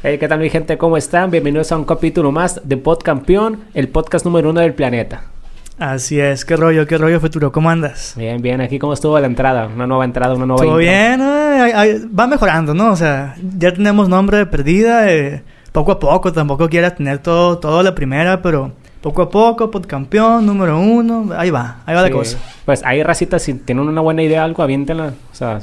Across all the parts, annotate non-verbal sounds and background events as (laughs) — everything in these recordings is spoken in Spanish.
Hey, ¿qué tal mi gente? ¿Cómo están? Bienvenidos a un capítulo más de Podcampeón, el podcast número uno del planeta. Así es, qué rollo, qué rollo futuro, ¿cómo andas? Bien, bien, aquí cómo estuvo la entrada, una nueva entrada, una nueva Todo bien, va mejorando, ¿no? O sea, ya tenemos nombre de perdida, eh, poco a poco, tampoco quieras tener todo, todo la primera, pero poco a poco, podcampeón, número uno, ahí va, ahí va la cosa. Pues hay racitas, si tienen una buena idea, algo, aviéntenla, o sea,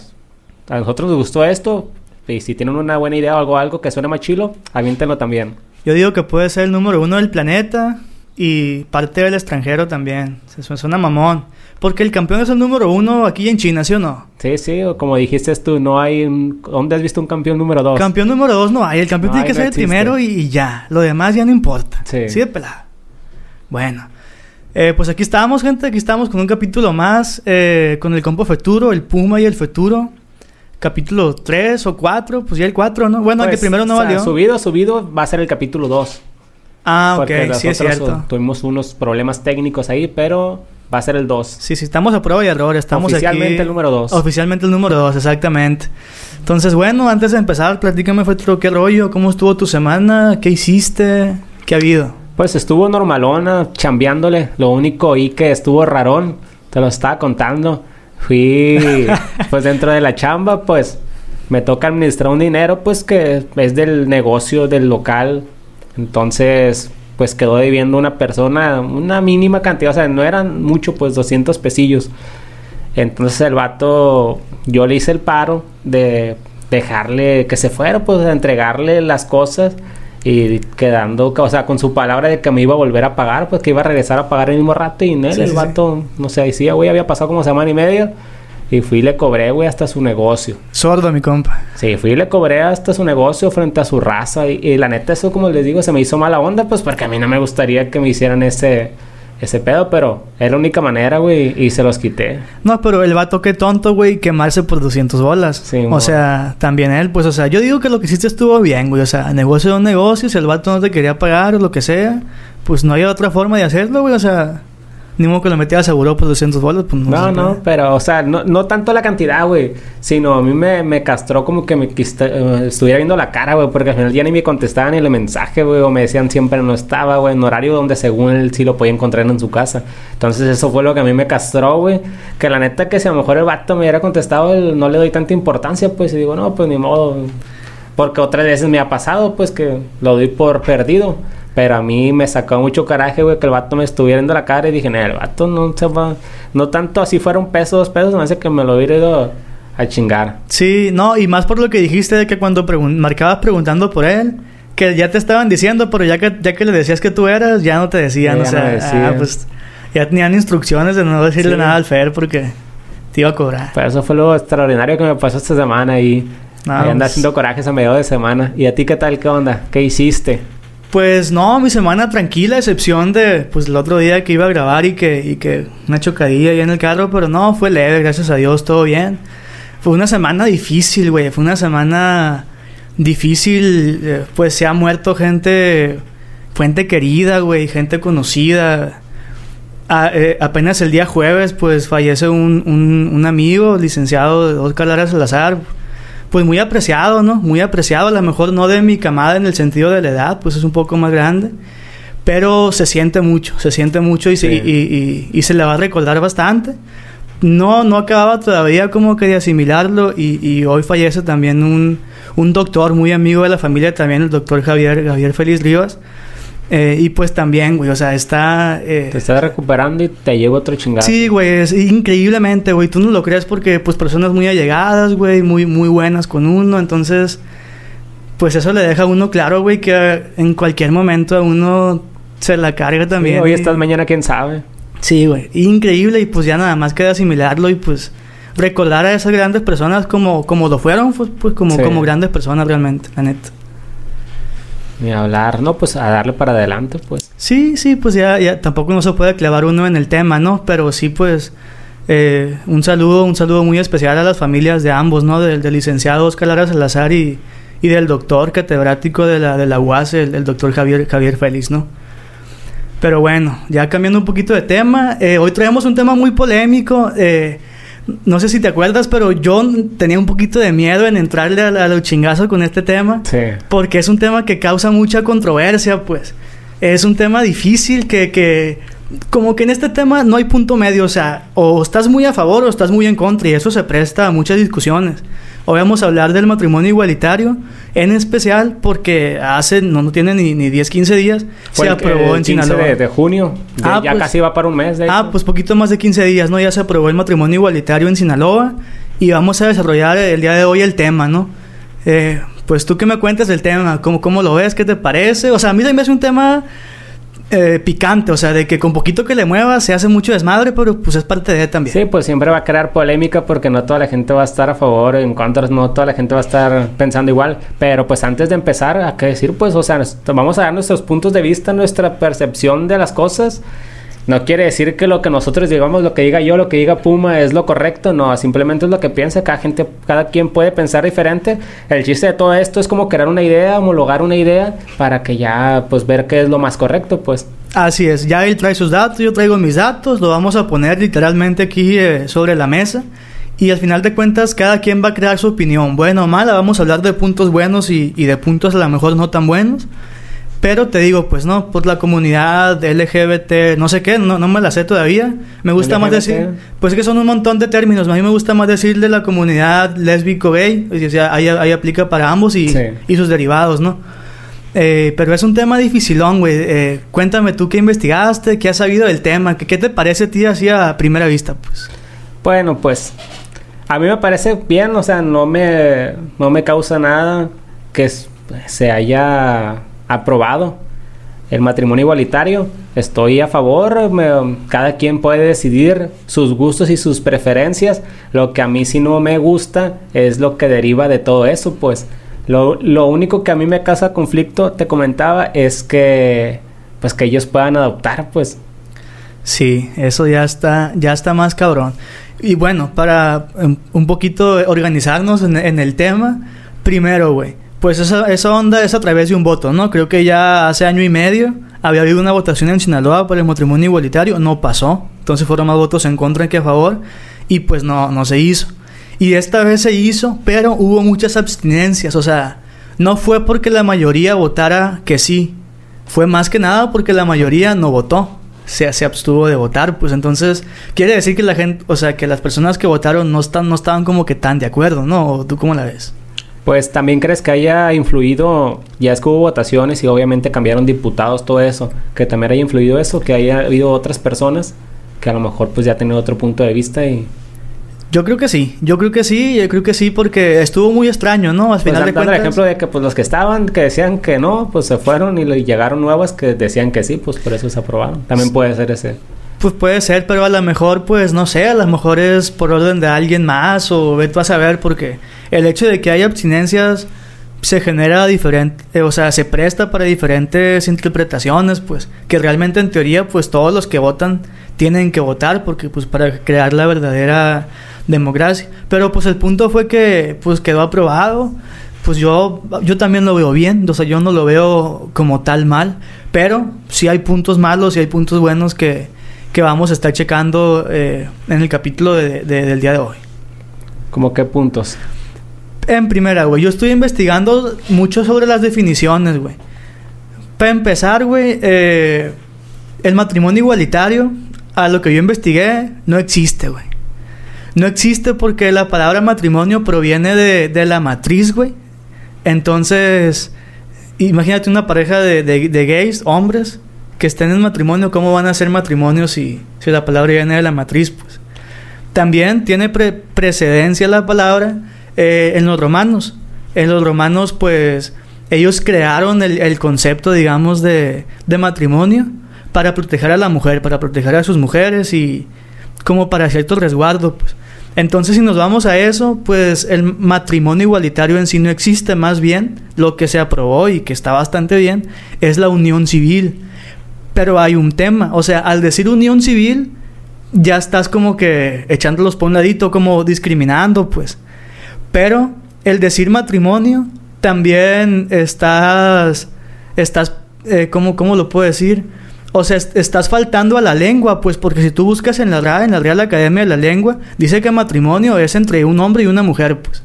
a nosotros nos gustó esto, y si tienen una buena idea o algo, algo que suene más chilo, aviéntenlo también. Yo digo que puede ser el número uno del planeta y parte del extranjero también. Se suena mamón. Porque el campeón es el número uno aquí en China, ¿sí o no? Sí, sí, como dijiste tú, no hay... Un... ¿Dónde has visto un campeón número dos? Campeón número dos no hay. El campeón tiene que ser el primero y, ya. Lo demás ya no importa. Sí. Sí de pelada. Bueno. Eh, pues aquí estamos, gente. Aquí estamos con un capítulo más. Eh, con el compo Futuro, el Puma y el Futuro capítulo 3 o 4, pues ya el 4, ¿no? Bueno, pues, primero no valió. Subido, subido, va a ser el capítulo 2. Ah, ok, sí es cierto. Tuvimos unos problemas técnicos ahí, pero va a ser el 2. Sí, sí, estamos a prueba y error. Estamos Oficialmente el número 2. Oficialmente el número 2, exactamente. Entonces, bueno, antes de empezar, platícame, fue qué rollo, cómo estuvo tu semana, qué hiciste, qué ha habido. Pues estuvo normalona, chambeándole. Lo único y que estuvo rarón, te lo estaba contando fui, pues dentro de la chamba, pues me toca administrar un dinero, pues que es del negocio, del local. Entonces, pues quedó debiendo una persona una mínima cantidad, o sea, no eran mucho, pues 200 pesillos. Entonces el vato, yo le hice el paro de dejarle que se fuera, pues de entregarle las cosas y quedando, o sea, con su palabra de que me iba a volver a pagar, pues que iba a regresar a pagar el mismo rato y él, el vato, no sé, decía, güey, había pasado como semana y media. Y fui y le cobré, güey, hasta su negocio. Sordo, mi compa. Sí, fui y le cobré hasta su negocio frente a su raza. Y, y la neta, eso, como les digo, se me hizo mala onda, pues porque a mí no me gustaría que me hicieran ese ese pedo, pero es la única manera, güey, y se los quité. No, pero el vato qué tonto, güey, quemarse por 200 bolas. Sí, o sea, también él, pues, o sea, yo digo que lo que hiciste estuvo bien, güey, o sea, negocio de un negocio, si el vato no te quería pagar o lo que sea, pues no hay otra forma de hacerlo, güey, o sea, ni modo que lo metía seguro por 200 bolas, pues no. No, no, pero, o sea, no, no tanto la cantidad, güey. Sino a mí me, me castró como que me eh, estuviera viendo la cara, güey. Porque al final ya ni me contestaban ni el mensaje, güey. O me decían siempre no estaba, güey. En horario donde según él sí lo podía encontrar en su casa. Entonces eso fue lo que a mí me castró, güey. Que la neta que si a lo mejor el vato me hubiera contestado, no le doy tanta importancia, pues. Y digo, no, pues ni modo. Porque otras veces me ha pasado, pues, que lo doy por perdido. Pero a mí me sacó mucho coraje, güey, que el vato me estuviera viendo la cara y dije, no, el vato no se va. No tanto así fuera un peso, dos pesos, me hace que me lo hubiera ido a chingar. Sí, no, y más por lo que dijiste de que cuando marcabas preguntando por él, que ya te estaban diciendo, pero ya que, ya que le decías que tú eras, ya no te decían, o sea, ah, pues ya tenían instrucciones de no decirle nada al Fer porque te iba a cobrar. Pero eso fue lo extraordinario que me pasó esta semana y. No, ahí pues haciendo corajes a medio de semana. ¿Y a ti qué tal? ¿Qué onda? ¿Qué hiciste? Pues no, mi semana tranquila, excepción de pues el otro día que iba a grabar y que, y que una chocadilla ahí en el carro, pero no, fue leve, gracias a Dios, todo bien. Fue una semana difícil, güey, fue una semana difícil, eh, pues se ha muerto gente, gente querida, güey, gente conocida. Eh, apenas el día jueves, pues fallece un, un, un amigo, licenciado Oscar Lara Salazar pues muy apreciado, ¿no? Muy apreciado, a lo mejor no de mi camada en el sentido de la edad, pues es un poco más grande, pero se siente mucho, se siente mucho y, se, y, se le va a recordar bastante. No, no acababa todavía como que de asimilarlo y, hoy fallece también un, un doctor muy amigo de la familia, también el doctor Javier, Javier Félix Rivas, eh, y pues también, güey, o sea, está... Eh, te estás recuperando y te lleva otro chingado. Sí, güey, es increíblemente, güey. Tú no lo crees porque, pues, personas muy allegadas, güey, muy, muy buenas con uno. Entonces, pues eso le deja a uno claro, güey, que en cualquier momento a uno se la carga también. hoy estás, mañana quién sabe. Sí, güey. Increíble y pues ya nada más queda asimilarlo y pues recordar a esas grandes personas como, como lo fueron, pues, pues como, como grandes personas realmente, la neta. Ni hablar, ¿no? Pues a darle para adelante, pues. Sí, sí, pues ya, tampoco no se puede clavar uno en el tema, ¿no? Pero sí, pues, eh, un saludo, un saludo muy especial a las familias de ambos, ¿no? Del, licenciado Oscar Lara Salazar y, y, del doctor catedrático de la, de la UAS, el, doctor Javier, Javier Félix, ¿no? Pero bueno, ya cambiando un poquito de tema, eh, hoy traemos un tema muy polémico. Eh, no sé si te acuerdas, pero yo tenía un poquito de miedo en entrarle a, a los chingazos con este tema. Sí. Porque es un tema que causa mucha controversia, pues. Es un tema difícil que, que... Como que en este tema no hay punto medio, o sea, o estás muy a favor o estás muy en contra y eso se presta a muchas discusiones. Hoy vamos a hablar del matrimonio igualitario, en especial porque hace, no, no tiene ni, ni 10, 15 días, Fue se el- aprobó el en 15 Sinaloa. de, de junio. De- Ah, ya pues- casi va para un mes. De Ah, pues poquito más de 15 días, ¿no? Ya se aprobó el matrimonio igualitario en Sinaloa y vamos a desarrollar el día de hoy el tema, ¿no? Eh, pues tú que me cuentas del tema, ¿cómo, ¿cómo lo ves? ¿Qué te parece? O sea, a mí me hace un tema eh, picante, o sea, de que con poquito que le muevas se hace mucho desmadre, pero pues es parte de también. Sí, pues siempre va a crear polémica porque no toda la gente va a estar a favor en contra, no toda la gente va a estar pensando igual. Pero pues antes de empezar, hay que decir, pues, o sea, vamos a dar nuestros puntos de vista, nuestra percepción de las cosas. No quiere decir que lo que nosotros digamos, lo que diga yo, lo que diga Puma es lo correcto, no, simplemente es lo que piensa, cada gente, cada quien puede pensar diferente. El chiste de todo esto es como crear una idea, homologar una idea para que ya pues ver qué es lo más correcto, pues. Así es, ya él trae sus datos, yo traigo mis datos, lo vamos a poner literalmente aquí eh, sobre la mesa. Y al final de cuentas, cada quien va a crear su opinión, buena o mala. Vamos a hablar de puntos buenos y, y de puntos a lo mejor no tan buenos. Pero te digo, pues no, por la comunidad LGBT, no sé qué, no, no me la sé todavía. Me gusta más decir, pues que son un montón de términos. A mí me gusta más decir de la comunidad lésbico gay, o sea, ahí, ahí aplica para ambos y, Sí. y sus derivados, ¿no? Eh, pero es un tema dificilón, güey. Eh, cuéntame tú qué investigaste, qué has sabido del tema, qué, qué te parece a ti así a primera vista, pues. Bueno, pues a mí me parece bien, o sea, no me, no me causa nada que se haya aprobado el matrimonio igualitario. Estoy a favor, cada quien puede decidir sus gustos y sus preferencias. Lo que a mí sí no me gusta es lo que deriva de todo eso, pues. Lo, lo único que a mí me causa conflicto, te comentaba, es que pues que ellos puedan adoptar, pues. Sí, eso ya está, ya está más cabrón. Y bueno, para um, un poquito organizarnos en, en el tema, primero, güey, pues esa, esa onda es a través de un voto, ¿no? Creo que ya hace año y medio había habido una votación en Sinaloa por el matrimonio igualitario, no pasó. Entonces fueron más votos en contra que a favor y pues no, no se hizo. Y esta vez se hizo, pero hubo muchas abstinencias, o sea, no fue porque la mayoría votara que sí, fue más que nada porque la mayoría no votó. Se, se abstuvo de votar, pues entonces quiere decir que la gente, o sea, que las personas que votaron no están, no estaban como que tan de acuerdo, ¿no? ¿O ¿Tú cómo la ves? Pues también crees que haya influido, ya es que hubo votaciones y obviamente cambiaron diputados, todo eso, que también haya influido eso, que haya habido otras personas que a lo mejor pues ya tenían otro punto de vista y Yo creo que sí, yo creo que sí, yo creo que sí porque estuvo muy extraño, ¿no? Al pues final de dando el cuentas. ejemplo de que pues los que estaban que decían que no, pues se fueron y le- llegaron nuevas que decían que sí, pues por eso se aprobaron. También puede ser ese. Pues puede ser, pero a lo mejor, pues no sé, a lo mejor es por orden de alguien más o ve a saber, porque el hecho de que haya abstinencias se genera diferente, eh, o sea, se presta para diferentes interpretaciones, pues que realmente en teoría, pues todos los que votan tienen que votar, porque pues para crear la verdadera democracia. Pero pues el punto fue que pues quedó aprobado. Pues yo, yo también lo veo bien, o sea, yo no lo veo como tal mal, pero sí hay puntos malos y hay puntos buenos que, que vamos a estar checando eh, en el capítulo de- de- del día de hoy. Como qué puntos. En primera, güey, yo estoy investigando mucho sobre las definiciones, güey. Para empezar, güey, eh, el matrimonio igualitario, a lo que yo investigué, no existe, güey. No existe porque la palabra matrimonio proviene de, de la matriz, güey. Entonces, imagínate una pareja de, de- de gays, hombres, que estén en matrimonio, ¿cómo van a ser matrimonios si, si la palabra viene de la matriz? Pues también tiene pre- precedencia la palabra eh, en los romanos. En los romanos, pues, ellos crearon el, el concepto, digamos, de, de matrimonio para proteger a la mujer, para proteger a sus mujeres y como para cierto resguardo, pues. Entonces, si nos vamos a eso, pues el matrimonio igualitario en sí no existe, más bien lo que se aprobó y que está bastante bien es la unión civil. Pero hay un tema, o sea, al decir unión civil, ya estás como que echándolos por un ladito, como discriminando, pues. Pero el decir matrimonio, también estás, estás, eh, ¿cómo, ¿cómo lo puedo decir? O sea, est- estás faltando a la lengua, pues, porque si tú buscas en la en la Real Academia de la Lengua, dice que matrimonio es entre un hombre y una mujer, pues.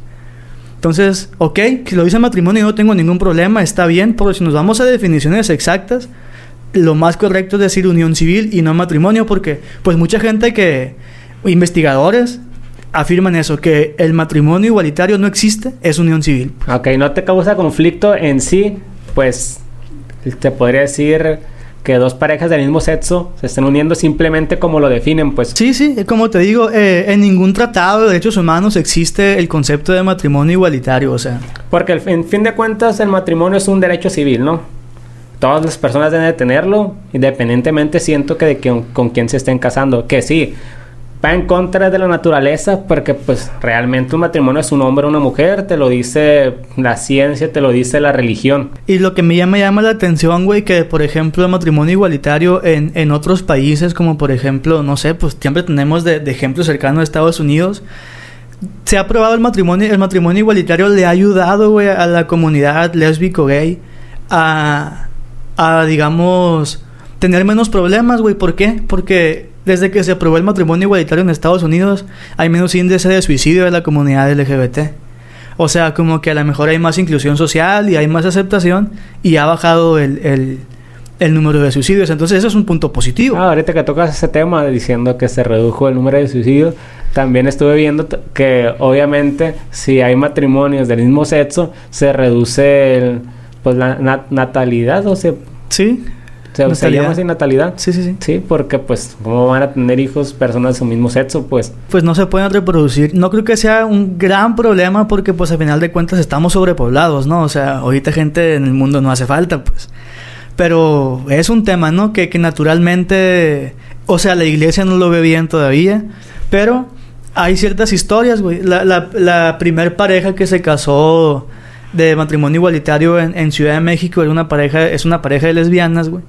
Entonces, ok, si lo dice matrimonio no tengo ningún problema, está bien, pero si nos vamos a definiciones exactas, lo más correcto es decir unión civil y no matrimonio, porque pues mucha gente que, investigadores, afirman eso, que el matrimonio igualitario no existe, es unión civil. Ok, no te causa conflicto en sí, pues te podría decir que dos parejas del mismo sexo se estén uniendo simplemente como lo definen, pues. Sí, sí, como te digo, eh, en ningún tratado de derechos humanos existe el concepto de matrimonio igualitario, o sea. Porque en fin de cuentas el matrimonio es un derecho civil, ¿no? Todas las personas deben de tenerlo, independientemente siento que de que- con quién se estén casando. Que sí, va en contra de la naturaleza, porque pues realmente un matrimonio es un hombre o una mujer, te lo dice la ciencia, te lo dice la religión. Y lo que me llama, llama la atención, güey, que por ejemplo el matrimonio igualitario en, en otros países, como por ejemplo, no sé, pues siempre tenemos de, de ejemplo cercano a Estados Unidos, se ha aprobado el matrimonio, el matrimonio igualitario le ha ayudado, güey, a la comunidad lésbico gay a, a, digamos, tener menos problemas, güey. ¿Por qué? Porque desde que se aprobó el matrimonio igualitario en Estados Unidos, hay menos índice de suicidio de la comunidad LGBT. O sea, como que a lo mejor hay más inclusión social y hay más aceptación y ha bajado el, el, número de suicidios. Entonces, eso es un punto positivo. Ah, ahorita que tocas ese tema diciendo que se redujo el número de suicidios, también estuve viendo que obviamente si hay matrimonios del mismo sexo, se reduce el, pues la na- natalidad o se, Sí, se, se llama así natalidad. sí, sí, sí. Sí, porque pues cómo van a tener hijos personas de su mismo sexo, pues Pues no se pueden reproducir. No creo que sea un gran problema porque pues al final de cuentas estamos sobrepoblados, ¿no? O sea, ahorita gente en el mundo no hace falta, pues. Pero es un tema, ¿no? Que, que naturalmente, o sea, la iglesia no lo ve bien todavía, pero hay ciertas historias, güey. La, la, la primer pareja que se casó de matrimonio igualitario en, Ciudad de México era una pareja, es una pareja de lesbianas, güey.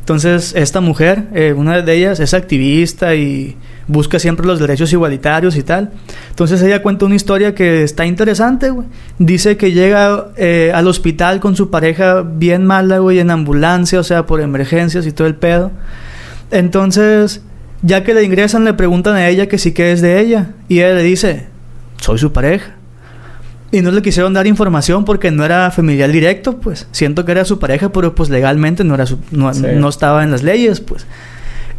Entonces, esta mujer, eh, una de ellas, es activista y busca siempre los derechos igualitarios y tal. Entonces, ella cuenta una historia que está interesante, güey. Dice que llega eh, al hospital con su pareja bien mala, güey, en ambulancia, o sea, por emergencias y todo el pedo. Entonces, ya que le ingresan, le preguntan a ella que sí que es de ella. Y ella le dice, soy su pareja. Y no le quisieron dar información porque no era familiar directo, pues. Siento que era su pareja, pero pues legalmente no era su, no, Sí. no estaba en las leyes, pues.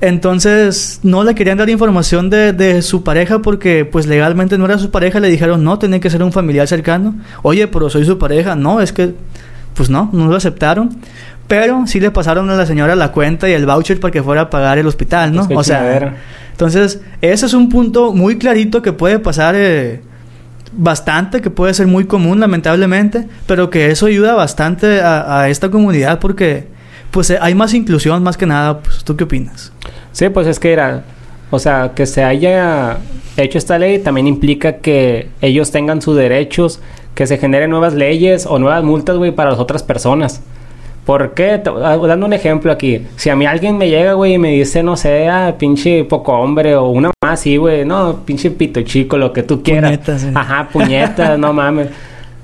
Entonces, no le querían dar información de, de su pareja porque pues legalmente no era su pareja. Le dijeron, no, tenía que ser un familiar cercano. Oye, pero soy su pareja. No, es que, pues no, no lo aceptaron. Pero sí le pasaron a la señora la cuenta y el voucher para que fuera a pagar el hospital, ¿no? Pues, o sea, entonces, ese es un punto muy clarito que puede pasar eh, bastante, que puede ser muy común, lamentablemente, pero que eso ayuda bastante a, esta comunidad porque, pues, eh, hay más inclusión, más que nada. Pues, ¿Tú qué opinas? Sí, pues es que era, o sea, que se haya hecho esta ley también implica que ellos tengan sus derechos, que se generen nuevas leyes o nuevas multas, güey, para las otras personas. ¿Por qué? Ah, Dando un ejemplo aquí. Si a mí alguien me llega, güey, y me dice, no sé, ah, pinche poco hombre o una más así, güey, no, pinche pito chico, lo que tú quieras. Puñetas, sí. Ajá, puñetas, no mames.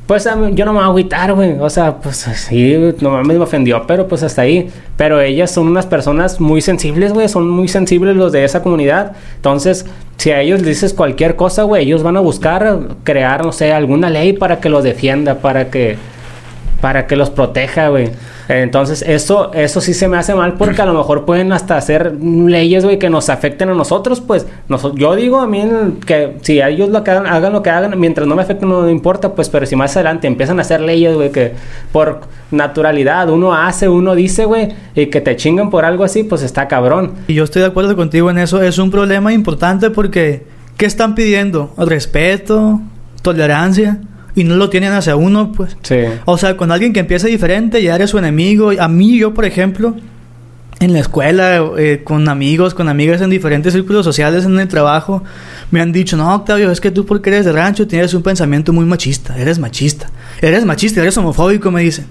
Pues a mí- yo no me voy a agüitar, güey. O sea, pues sí, no mames, me ofendió, pero pues hasta ahí. Pero ellas son unas personas muy sensibles, güey. Son muy sensibles los de esa comunidad. Entonces, si a ellos les dices cualquier cosa, güey, ellos van a buscar crear, no sé, alguna ley para que los defienda, para que para que los proteja, güey. Entonces, eso, eso sí se me hace mal porque a lo mejor pueden hasta hacer leyes, güey, que nos afecten a nosotros, pues. Noso- yo digo a mí que si ellos lo que hagan, hagan lo que hagan, mientras no me afecten no me importa, pues, pero si más adelante empiezan a hacer leyes, güey, que por naturalidad uno hace, uno dice, güey, y que te chingan por algo así, pues está cabrón. Y yo estoy de acuerdo contigo en eso. Es un problema importante porque, ¿qué están pidiendo? Respeto, tolerancia. Y no lo tienen hacia uno, pues. Sí. O sea, con alguien que empieza diferente, ya eres su enemigo. A mí, yo, por ejemplo, en la escuela, eh, con amigos, con amigas en diferentes círculos sociales, en el trabajo, me han dicho, no, Octavio, es que tú porque eres de rancho tienes un pensamiento muy machista, eres machista, eres machista, eres homofóbico, me dicen.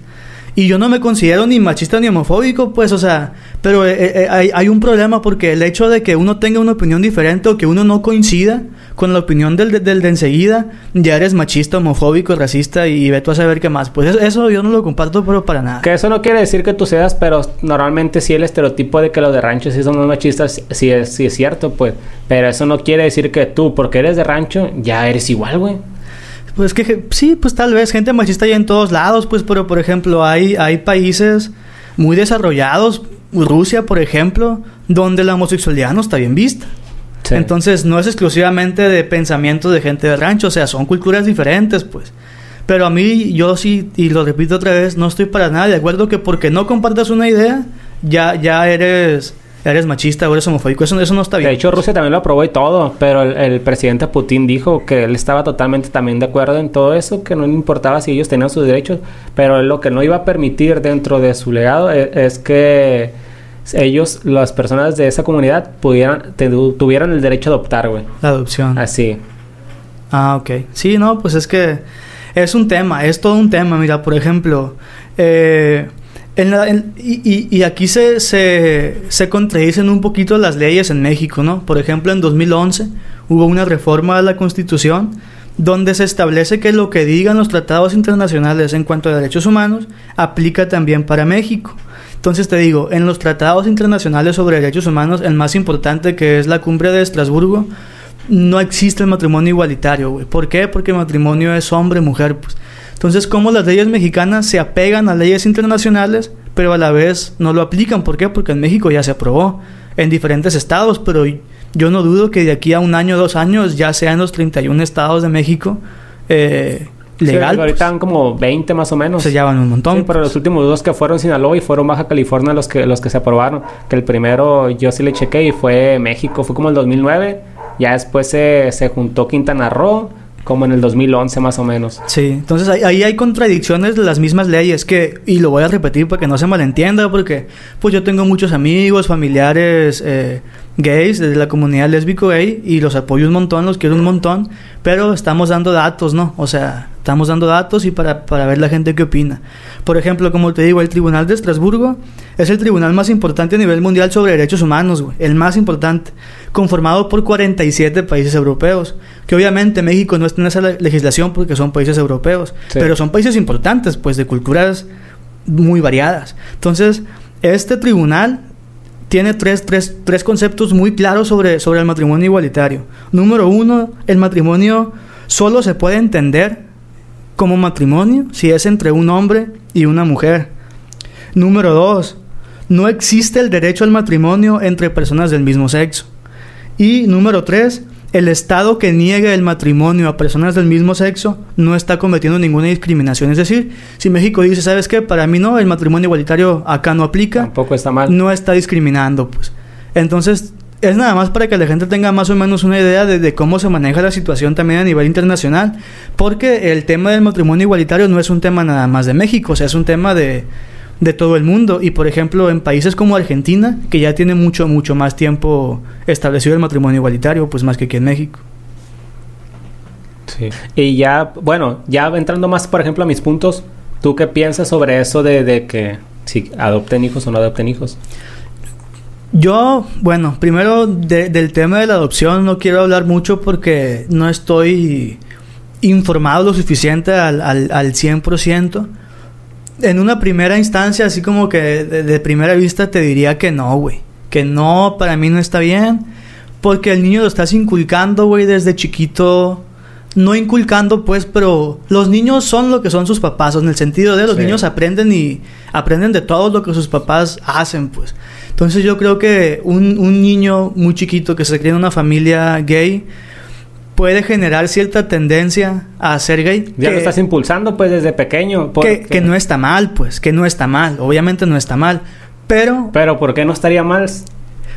Y yo no me considero ni machista ni homofóbico, pues, o sea, pero eh, eh, hay, hay, un problema porque el hecho de que uno tenga una opinión diferente o que uno no coincida con la opinión del, del, de enseguida, ya eres machista, homofóbico, racista y, ve tú a saber qué más. Pues eso, eso, yo no lo comparto, pero para nada. Que eso no quiere decir que tú seas, pero normalmente sí el estereotipo de que los de rancho sí son machistas, sí es, sí es cierto, pues. Pero eso no quiere decir que tú, porque eres de rancho, ya eres igual, güey. Pues que sí, pues tal vez gente machista hay en todos lados, pues, pero por ejemplo, hay, hay países muy desarrollados, Rusia, por ejemplo, donde la homosexualidad no está bien vista. Sí. Entonces, no es exclusivamente de pensamientos de gente de rancho, o sea, son culturas diferentes, pues. Pero a mí, yo sí, y lo repito otra vez, no estoy para nada de acuerdo que porque no compartas una idea, ya, ya eres eres machista o eres homofóbico. Eso, eso no está bien. De hecho, Rusia también lo aprobó y todo, pero el, el, presidente Putin dijo que él estaba totalmente también de acuerdo en todo eso, que no le importaba si ellos tenían sus derechos, pero lo que no iba a permitir dentro de su legado es, es que ellos, las personas de esa comunidad, pudieran, te, tuvieran el derecho a adoptar, güey. La adopción. Así. Ah, ok. Sí, no, pues es que es un tema, es todo un tema. Mira, por ejemplo, eh, en la, en, y, y, aquí se, se, se, contradicen un poquito las leyes en México, ¿no? Por ejemplo, en 2011 hubo una reforma de la Constitución donde se establece que lo que digan los tratados internacionales en cuanto a derechos humanos aplica también para México. Entonces te digo, en los tratados internacionales sobre derechos humanos, el más importante que es la cumbre de Estrasburgo, no existe el matrimonio igualitario, güey. ¿Por qué? Porque el matrimonio es hombre-mujer, pues. Entonces, ¿cómo las leyes mexicanas se apegan a leyes internacionales, pero a la vez no lo aplican? ¿Por qué? Porque en México ya se aprobó en diferentes estados, pero yo no dudo que de aquí a un año dos años ya sean los 31 estados de México eh, legal. Sí, ahorita pues, como 20 más o menos. Se llevan un montón. Sí, pero los últimos dos que fueron Sinaloa y fueron Baja California los que, los que se aprobaron. Que el primero yo sí le chequé y fue México, fue como el 2009. Ya después se, se juntó Quintana Roo como en el 2011 más o menos. Sí, entonces ahí, hay contradicciones de las mismas leyes que, y lo voy a repetir para que no se malentienda, porque pues yo tengo muchos amigos, familiares eh, gays de la comunidad lésbico gay y los apoyo un montón, los quiero un montón, pero estamos dando datos, ¿no? O sea, estamos dando datos y para, para ver la gente qué opina. Por ejemplo, como te digo, el Tribunal de Estrasburgo es el tribunal más importante a nivel mundial sobre derechos humanos, güey, el más importante, conformado por 47 países europeos, que obviamente México no está en esa legislación porque son países europeos, sí. pero son países importantes, pues de culturas muy variadas. Entonces, este tribunal tiene tres, tres, tres conceptos muy claros sobre, sobre el matrimonio igualitario. Número uno, el matrimonio solo se puede entender como matrimonio si es entre un hombre y una mujer. Número dos, no existe el derecho al matrimonio entre personas del mismo sexo. Y número tres, el Estado que niegue el matrimonio a personas del mismo sexo no está cometiendo ninguna discriminación. Es decir, si México dice, ¿sabes qué? Para mí no, el matrimonio igualitario acá no aplica. Tampoco está mal. No está discriminando, pues. Entonces, es nada más para que la gente tenga más o menos una idea de, de, cómo se maneja la situación también a nivel internacional. Porque el tema del matrimonio igualitario no es un tema nada más de México, o sea, es un tema de, de todo el mundo. Y por ejemplo, en países como Argentina, que ya tiene mucho, mucho más tiempo establecido el matrimonio igualitario, pues más que aquí en México. Sí. Y ya, bueno, ya entrando más, por ejemplo, a mis puntos, ¿tú qué piensas sobre eso de, de que si adopten hijos o no adopten hijos? Yo, bueno, primero de, del tema de la adopción no quiero hablar mucho porque no estoy informado lo suficiente al, al, al 100% en una primera instancia, así como que de, de primera vista te diría que no, güey. Que no, para mí no está bien. Porque el niño lo estás inculcando, güey, desde chiquito. No inculcando, pues, pero los niños son lo que son sus papás. En el sentido de los sí. niños aprenden y aprenden de todo lo que sus papás hacen, pues. Entonces yo creo que un, un niño muy chiquito que se cría en una familia gay puede generar cierta tendencia a ser gay. Ya que, lo estás impulsando pues desde pequeño. Que, que, no está mal, pues, que no está mal. Obviamente no está mal. Pero... Pero ¿por qué no estaría mal?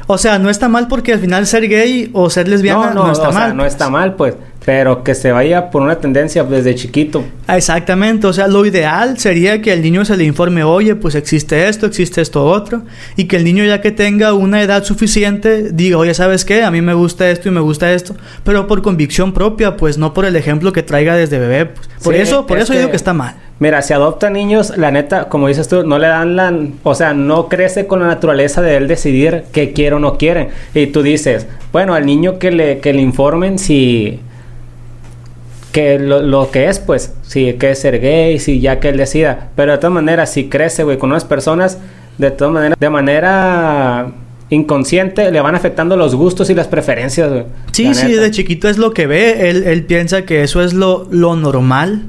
O sea, no está mal porque al final ser gay o ser lesbiana no, no, no está o mal. Sea, no está mal, pues. Pero que se vaya por una tendencia desde chiquito. Exactamente, o sea, lo ideal sería que el niño se le informe, oye, pues existe esto, existe esto otro, y que el niño ya que tenga una edad suficiente diga, oye, ¿sabes qué? A mí me gusta esto y me gusta esto, pero por convicción propia, pues no por el ejemplo que traiga desde bebé. Pues. Por eso, por eso digo que está mal. Mira, si adopta niños, la neta, como dices tú, no le dan la... O sea, no crece con la naturaleza de él decidir qué quiere o no quiere. Y tú dices, bueno, al niño que le, que le informen si que lo, que es, pues, si que es ser gay, si ya que él decida. Pero de todas maneras, si crece, güey, con unas personas, de todas maneras, de manera inconsciente, le van afectando los gustos y las preferencias, güey. Sí, sí, de chiquito es lo que ve. Él, él piensa que eso es lo, lo normal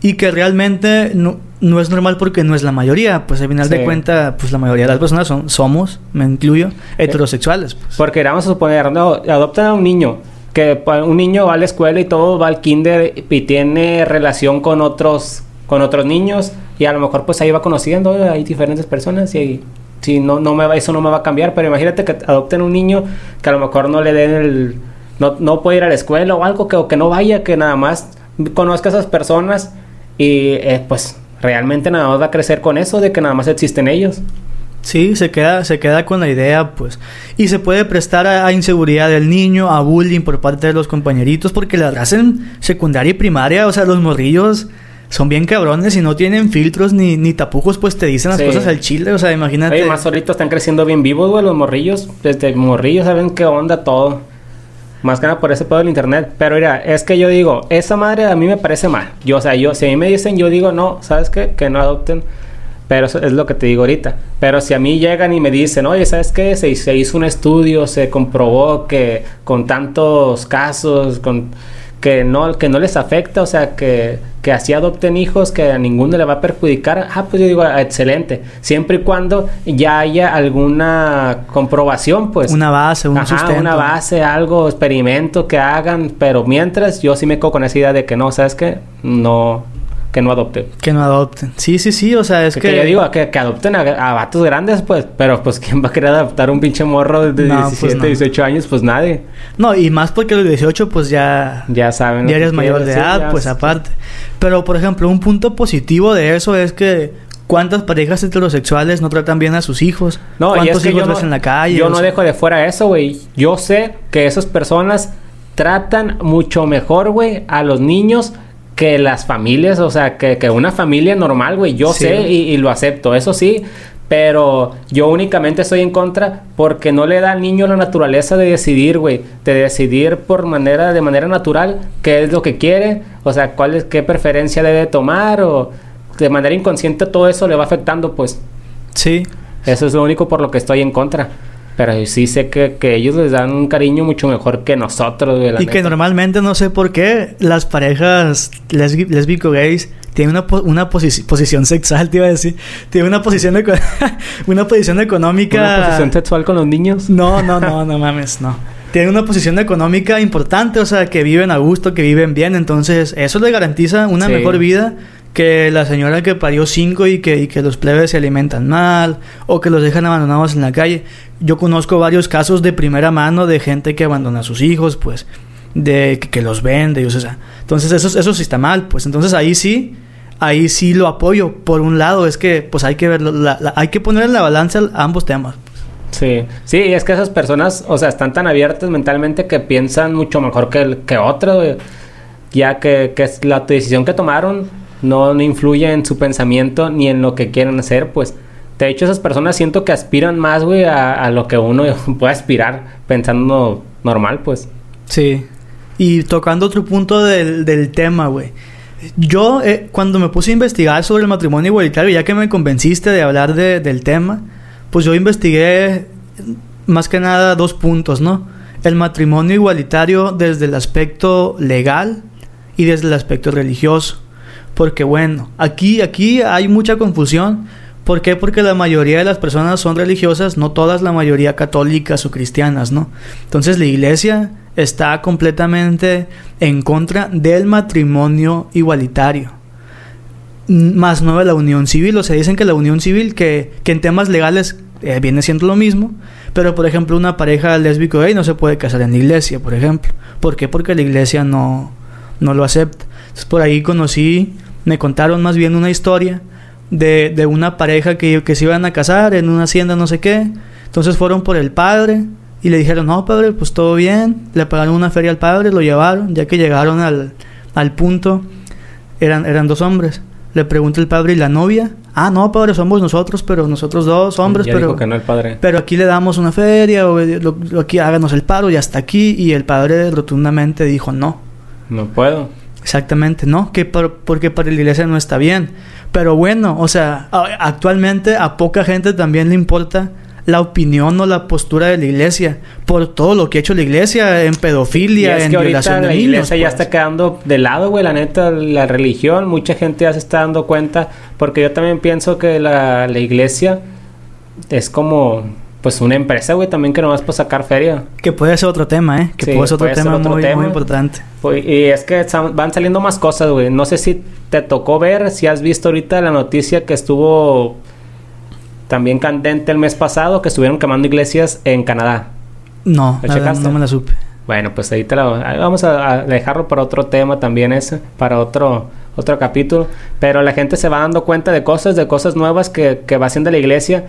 y que realmente no, no, es normal porque no es la mayoría. Pues al final de cuentas, pues la mayoría de las personas son, somos, me incluyo, heterosexuales. Pues. Porque vamos a suponer, no, adoptan a un niño que un niño va a la escuela y todo va al kinder y tiene relación con otros con otros niños y a lo mejor pues ahí va conociendo hay diferentes personas y si no no me va eso no me va a cambiar pero imagínate que adopten un niño que a lo mejor no le den el no, no puede ir a la escuela o algo que o que no vaya que nada más conozca a esas personas y eh, pues realmente nada más va a crecer con eso de que nada más existen ellos Sí, se queda, se queda con la idea, pues. Y se puede prestar a, inseguridad del niño, a bullying por parte de los compañeritos, porque la hacen secundaria y primaria, o sea, los morrillos son bien cabrones y no tienen filtros ni, ni tapujos, pues te dicen las cosas al chile, o sea, imagínate. Oye, más ahorita están creciendo bien vivos, güey, los morrillos. Desde morrillos saben qué onda todo. Más que nada por ese pedo del internet. Pero mira, es que yo digo, esa madre a mí me parece mal. Yo, o sea, yo, si a mí me dicen, yo digo, no, ¿sabes qué? Que no adopten pero eso es lo que te digo ahorita. Pero si a mí llegan y me dicen, oye, ¿sabes qué? Se, se hizo un estudio, se comprobó que con tantos casos, con que no, que no les afecta, o sea, que, que así adopten hijos, que a ninguno le va a perjudicar, ah, pues yo digo, excelente, siempre y cuando ya haya alguna comprobación, pues. Una base, un Ajá, una base, algo, experimento que hagan, pero mientras yo sí me cojo con esa idea de que no, ¿sabes qué? No, que no adopten. Que no adopten. Sí, sí, sí, o sea, es que... Que, yo digo, que, que adopten a, a, vatos grandes, pues, pero pues, ¿quién va a querer adoptar un pinche morro de 17, 18 pues, años? Pues nadie. No, y más porque los 18, pues ya... Ya saben. Ya eres mayor de edad, pues aparte. Pero, por ejemplo, un punto positivo de eso es que ¿Cuántas parejas heterosexuales no tratan bien a sus hijos? No, ¿Cuántos hijos ves en la calle? Yo no dejo de fuera eso, güey. Yo sé que esas personas tratan mucho mejor, güey, a los niños que las familias, o sea, que, que una familia normal, güey, yo sé y, lo acepto, eso sí, pero yo únicamente estoy en contra porque no le da al niño la naturaleza de decidir, güey, de decidir por manera, de manera natural qué es lo que quiere, o sea, cuál es, qué preferencia debe tomar, o de manera inconsciente todo eso le va afectando, pues. Sí. Eso es lo único por lo que estoy en contra. Pero sí sé que, que, ellos les dan un cariño mucho mejor que nosotros. y que normalmente no sé por qué las parejas lésbico-gays tienen una, una posición sexual, te iba a decir. Tienen una posición, (laughs) una posición económica... ¿Una posición sexual con los niños? No, no, no, no mames, no. Tienen una posición económica importante, o sea, que viven a gusto, que viven bien. Entonces, eso le garantiza una mejor vida que la señora que parió cinco y que, y que los plebes se alimentan mal o que los dejan abandonados en la calle. Yo conozco varios casos de primera mano de gente que abandona a sus hijos, pues, de que, los vende, sea. Entonces eso, eso sí está mal, pues. Entonces ahí sí, ahí sí lo apoyo. Por un lado es que, pues hay que verlo, hay que poner en la balanza ambos temas. Sí, sí, es que esas personas, o sea, están tan abiertas mentalmente que piensan mucho mejor que, que otras, ya que, que la decisión que tomaron no, influye en su pensamiento ni en lo que quieren hacer, pues. De hecho, esas personas siento que aspiran más, güey, a, lo que uno (laughs) puede aspirar pensando normal, pues. Sí. Y tocando otro punto del, del tema, güey. Yo, eh, cuando me puse a investigar sobre el matrimonio igualitario, ya que me convenciste de hablar de, del tema, pues yo investigué más que nada dos puntos, ¿no? El matrimonio igualitario desde el aspecto legal y desde el aspecto religioso. Porque bueno, aquí, aquí hay mucha confusión. ¿Por qué? Porque la mayoría de las personas son religiosas, no todas, la mayoría católicas o cristianas, ¿no? Entonces la iglesia está completamente en contra del matrimonio igualitario. Más no de la unión civil, o sea, dicen que la unión civil, que, que en temas legales eh, viene siendo lo mismo. Pero, por ejemplo, una pareja lésbico gay no se puede casar en la iglesia, por ejemplo. ¿Por qué? Porque la iglesia no, no lo acepta. Entonces, por ahí conocí, me contaron más bien una historia de, de una pareja que, que se iban a casar en una hacienda, no sé qué. Entonces fueron por el padre y le dijeron, no, padre, pues todo bien. Le pagaron una feria al padre, lo llevaron. Ya que llegaron al, al punto, eran, eran dos hombres. Le pregunta el padre, ¿y la novia? Ah, no, padre, somos nosotros, pero nosotros dos hombres, Ya pero... dijo que no el padre. Pero aquí le damos una feria, o lo- lo- aquí háganos el paro y hasta aquí. Y el padre rotundamente dijo no. No puedo. Exactamente, no, que por- porque para la iglesia no está bien. Pero bueno, o sea, actualmente a poca gente también le importa la opinión o la postura de la iglesia por todo lo que ha hecho la iglesia en pedofilia, es en que violación de la niños. iglesia ya pues. está quedando de lado, güey. La neta, la religión, mucha gente ya se está dando cuenta. Porque yo también pienso que la, la iglesia es como, pues, una empresa, güey, también que nomás para sacar feria. Que puede ser otro tema, ¿eh? Que Sí, puede ser otro puede ser tema otro muy, tema. muy importante. Pues, y es que van saliendo más cosas, güey. No sé si te tocó ver, si has visto ahorita la noticia que estuvo también candente el mes pasado, que estuvieron quemando iglesias en Canadá. No, no me la supe. Bueno, pues ahí te la vamos a, a dejarlo para otro tema también ese, para otro otro capítulo. Pero la gente se va dando cuenta de cosas, de cosas nuevas que, que va haciendo la iglesia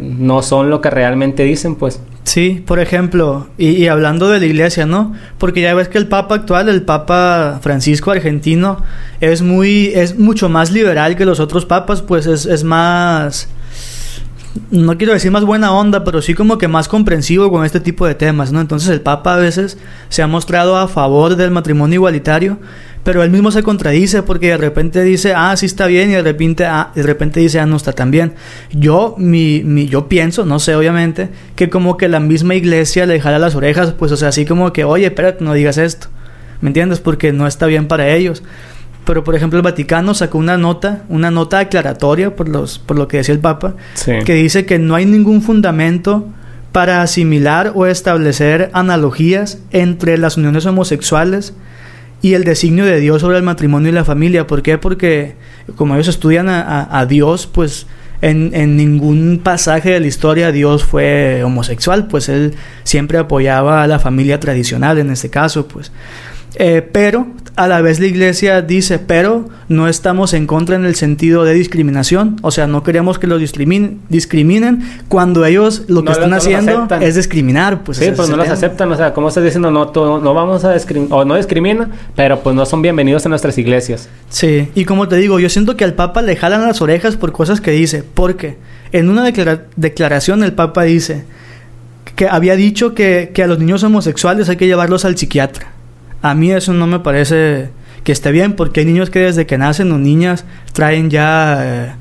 no son lo que realmente dicen, pues. Sí, por ejemplo, y, y hablando de la iglesia, ¿no? Porque ya ves que el Papa actual, el Papa Francisco argentino, es muy, es mucho más liberal que los otros papas, pues es, es más, no quiero decir más buena onda, pero sí como que más comprensivo con este tipo de temas, ¿no? Entonces el Papa a veces se ha mostrado a favor del matrimonio igualitario, pero él mismo se contradice porque de repente dice, ah, sí está bien, y de repente, ah, de repente dice, ah, no está tan bien. Yo, mi, mi, yo pienso, no sé, obviamente, que como que la misma iglesia le jala las orejas, pues, o sea, así como que, oye, espérate, no digas esto, ¿me entiendes? Porque no está bien para ellos. Pero, por ejemplo, el Vaticano sacó una nota, una nota aclaratoria por, los, por lo que decía el Papa, Sí. que dice que no hay ningún fundamento para asimilar o establecer analogías entre las uniones homosexuales y el designio de Dios sobre el matrimonio y la familia. ¿Por qué? Porque como ellos estudian a, a- a Dios, pues en, en ningún pasaje de la historia Dios fue homosexual, pues él siempre apoyaba a la familia tradicional en este caso, pues. Eh, pero a la vez la iglesia dice, pero no estamos en contra en el sentido de discriminación, o sea, no queremos que los discrimin- discriminen cuando ellos lo que No están los- no los haciendo es discriminar, pues sí, pues es no tema. aceptan, o sea, como estás diciendo, no, tú- no vamos a discriminar, o no discriminan, pero pues no son bienvenidos a nuestras iglesias. Sí, y como te digo, yo siento que al Papa le jalan las orejas por cosas que dice, porque en una declara- declaración el Papa dice que había dicho que, que a los niños homosexuales hay que llevarlos al psiquiatra. A mí eso no me parece que esté bien, porque hay niños que desde que nacen o niñas traen ya eh,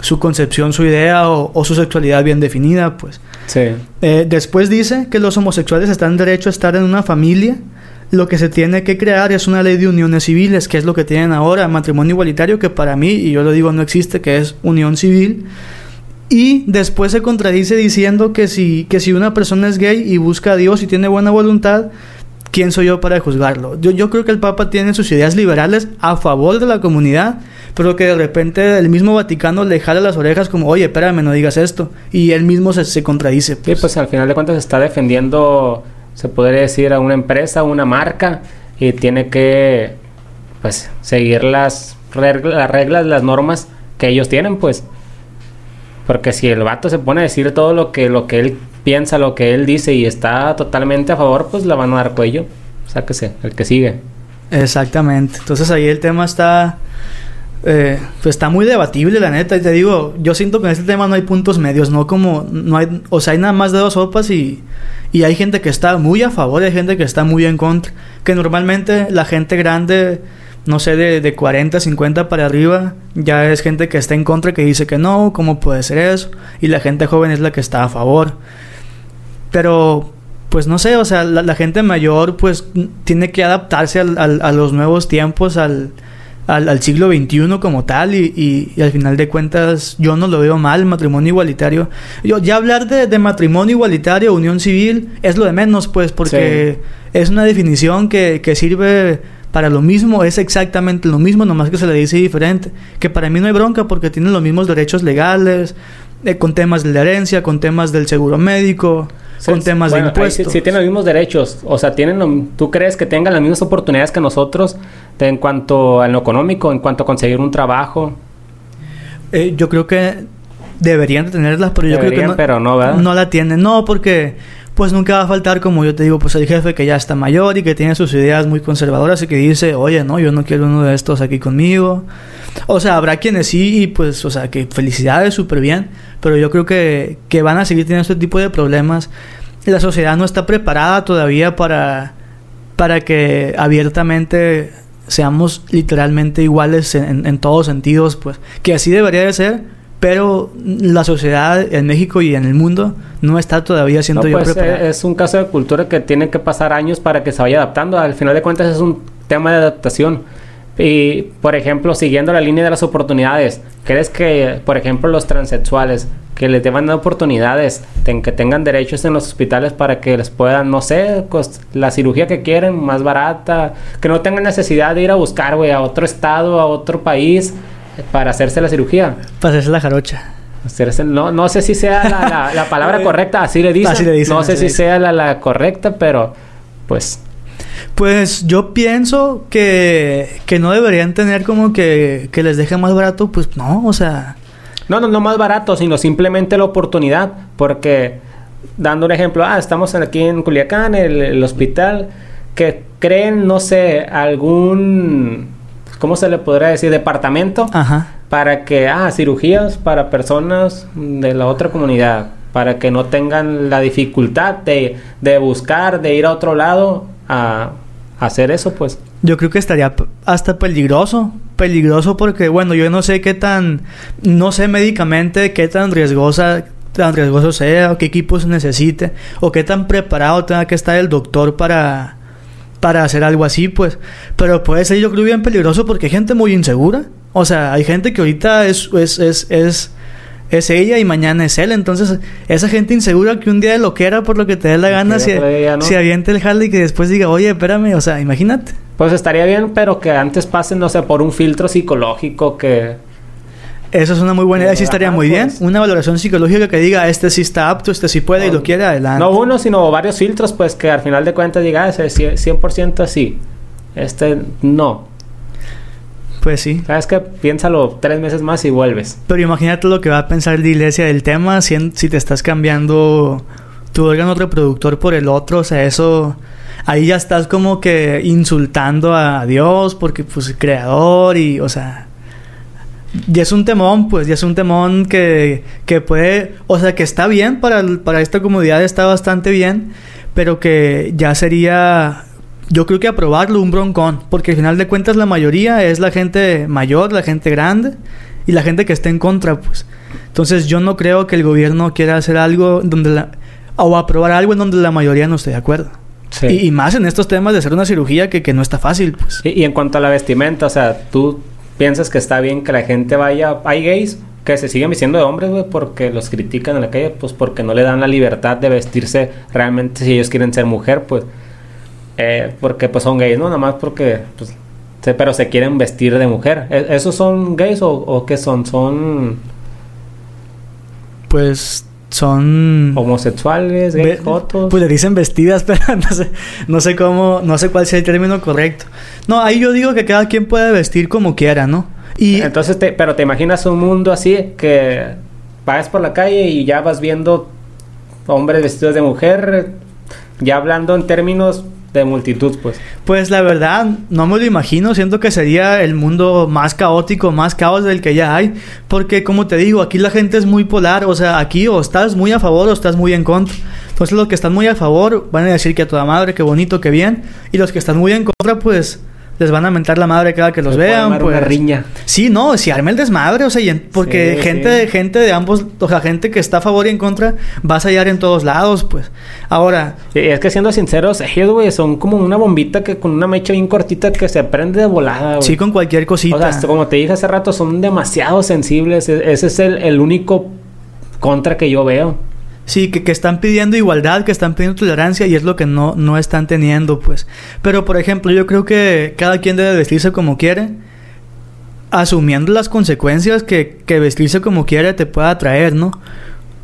su concepción, su idea o, o su sexualidad bien definida, pues. Sí. Eh, después dice que los homosexuales están derecho a estar en una familia. Lo que se tiene que crear es una ley de uniones civiles, que es lo que tienen ahora, matrimonio igualitario, que para mí, y yo lo digo, no existe, que es unión civil. Y después se contradice diciendo que si, que si una persona es gay y busca a Dios y tiene buena voluntad, ¿quién soy yo para juzgarlo? Yo, yo creo que el Papa tiene sus ideas liberales a favor de la comunidad, pero que de repente el mismo Vaticano le jala las orejas como, oye, espérame, no digas esto. Y él mismo se, se contradice. Sí, pues al final de cuentas está defendiendo, se podría decir, a una empresa, a una marca, y tiene que, pues, seguir las, regla- las reglas, las normas que ellos tienen, pues. Porque si el vato se pone a decir todo lo que, lo que él piensa, lo que él dice y está totalmente a favor, pues le van a dar cuello. Sáquese, el que sigue. Exactamente. Entonces ahí el tema está. eh, pues está muy debatible, la neta. Y te digo, yo siento que en este tema no hay puntos medios, no como. no hay O sea, hay nada más de dos sopas y. Y hay gente que está muy a favor y hay gente que está muy en contra. Que normalmente la gente grande, no sé, de, de 40, 50 para arriba, ya es gente que está en contra, que dice que no, ¿cómo puede ser eso? Y la gente joven es la que está a favor. Pero, pues no sé, o sea, la, la gente mayor pues tiene que adaptarse al- al- a los nuevos tiempos, al, al, siglo XXI como tal y, y- y al final de cuentas yo no lo veo mal, matrimonio igualitario. Yo, ya hablar de, de matrimonio igualitario, unión civil, es lo de menos pues porque es una definición que, que sirve para lo mismo, es exactamente lo mismo, nomás que se le dice diferente. Que para mí no hay bronca porque tienen los mismos derechos legales, eh, con temas de la herencia, con temas del seguro médico, con temas de impuestos. Sí, tienen los mismos derechos, o sea, tienen, ¿tú crees que tengan las mismas oportunidades que nosotros en cuanto a lo económico, en cuanto a conseguir un trabajo? Eh, yo creo que deberían tenerlas, pero yo creo que no, pero no, ¿verdad? no la tienen. No, porque pues nunca va a faltar, como yo te digo, pues el jefe que ya está mayor y que tiene sus ideas muy conservadoras y que dice, oye, no, yo no quiero uno de estos aquí conmigo. O sea, habrá quienes sí y pues, o sea, que felicidades, súper bien, pero yo creo que, que van a seguir teniendo este tipo de problemas. La sociedad no está preparada todavía para, para que abiertamente seamos literalmente iguales en, en todos sentidos, pues que así debería de ser pero la sociedad en México y en el mundo no está todavía siendo yo pues, preparada. Es un caso de cultura que tiene que pasar años para que se vaya adaptando. Al final de cuentas es un tema de adaptación. Y, por ejemplo, siguiendo la línea de las oportunidades, ¿crees que, por ejemplo, los transexuales, que les deban dar oportunidades, que tengan derechos en los hospitales para que les puedan, no sé, la cirugía que quieren, más barata, que no tengan necesidad de ir a buscar, güey, a otro estado, a otro país, para hacerse la cirugía. Para hacerse la jarocha. no, no sé si sea la, palabra (laughs) correcta, así le dicen. no sé si sea la, correcta, pero pues... Pues yo pienso que, que no deberían tener como que, que les deje más barato, pues no, o sea... No, no, no más barato, sino simplemente la oportunidad, porque dando un ejemplo, ah, estamos aquí en Culiacán, el, el hospital, que creen, no sé, algún ¿cómo se le podría decir? Departamento. Para que, ah, cirugías para personas de la otra comunidad. Para que no tengan la dificultad de, de buscar, de ir a otro lado a, hacer eso, pues. Yo creo que estaría hasta peligroso. Peligroso porque, bueno, yo no sé qué tan. No sé médicamente qué tan riesgosa tan riesgoso sea, o qué equipos necesite, o qué tan preparado tenga que estar el doctor para, para hacer algo así, pues. Pero puede ser yo creo bien peligroso porque hay gente muy insegura. O sea, hay gente que ahorita es, es, es, es, es ella y mañana es él. Entonces, esa gente insegura que un día lo quiera por lo que te dé la gana, se, se aviente el jale y que después diga, oye, espérame, o sea, imagínate. Pues estaría bien, pero que antes pasen, no sé, por un filtro psicológico que eso es una muy buena idea, sí estaría muy bien. Pues. Una valoración psicológica que diga, este sí está apto, este sí puede y lo quiere, adelante. No uno, sino varios filtros, pues que al final de cuentas diga, ah, ese 100% sí, este no. Pues sí. ¿Sabes qué? Piénsalo tres meses más y vuelves. Pero imagínate lo que va a pensar la iglesia del tema si, si te estás cambiando tu órgano reproductor por el otro, o sea, eso ahí ya estás como que insultando a Dios porque pues creador y o sea y es un temón, pues, ya es un temón que, que puede, o sea, que está bien para, para esta comunidad, está bastante bien, pero que ya sería, yo creo que aprobarlo un broncón, porque al final de cuentas la mayoría es la gente mayor, la gente grande y la gente que está en contra, pues. Entonces yo no creo que el gobierno quiera hacer algo donde la, o aprobar algo en donde la mayoría no esté de acuerdo. Y, más en estos temas de hacer una cirugía que, que no está fácil, pues. Y, y en cuanto a la vestimenta, o sea, tú piensas que está bien que la gente vaya. Hay gays que se siguen vistiendo de hombres, güey, porque los critican en la calle, pues porque no le dan la libertad de vestirse realmente si ellos quieren ser mujer, pues. Eh, porque pues son gays, ¿no? Nada más porque, pues, pero se quieren vestir de mujer. ¿E-, ¿Esos son gays o, o qué son? Son... Pues son homosexuales, gays, fotos. Pues le dicen vestidas, (laughs) pero no sé, no sé cómo, no sé cuál sea el término correcto. No, ahí yo digo que cada quien puede vestir como quiera, ¿no? Y entonces, te, pero te imaginas un mundo así que vas por la calle y ya vas viendo hombres vestidos de mujer, ya hablando en términos de multitud, pues. Pues la verdad, no me lo imagino. Siento que sería el mundo más caótico, más caos del que ya hay. Porque, como te digo, aquí la gente es muy polar. O sea, aquí o estás muy a favor o estás muy en contra. Entonces, los que están muy a favor van a decir que a toda madre, que bonito, que bien. Y los que están muy en contra, pues les van a mentar la madre cada que los vean. Pues, riña. Sí, no, si arme el desmadre, o sea, porque gente, gente de ambos, o sea, gente que está a favor y en contra, vas a hallar en todos lados, pues. Ahora. es que siendo sinceros, ellos, güey, son como una bombita que con una mecha bien cortita que se prende de volada, güey. Sí, con cualquier cosita. O sea, como te dije hace rato, son demasiado sensibles. E-, ese es el, el único contra que yo veo. Sí, que, que, están pidiendo igualdad, que están pidiendo tolerancia y es lo que no, no están teniendo, pues. Pero, por ejemplo, yo creo que cada quien debe vestirse como quiere. asumiendo las consecuencias que, que vestirse como quiera te pueda traer, ¿no?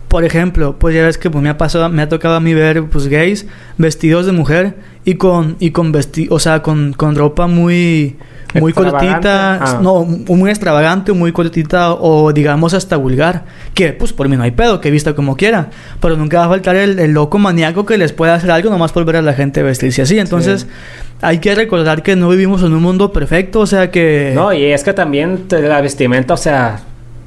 Por ejemplo, pues ya ves que pues, me ha pasado, me ha tocado a mí ver pues gays vestidos de mujer y con y con vesti o sea, con, con ropa muy muy cortita, Ah. no, muy extravagante, muy cortita o digamos hasta vulgar, que pues por mí no hay pedo, que vista como quiera, pero nunca va a faltar el, el loco maníaco que les pueda hacer algo nomás por ver a la gente vestirse así, entonces Sí. hay que recordar que no vivimos en un mundo perfecto, o sea que No, y es que también la vestimenta, o sea,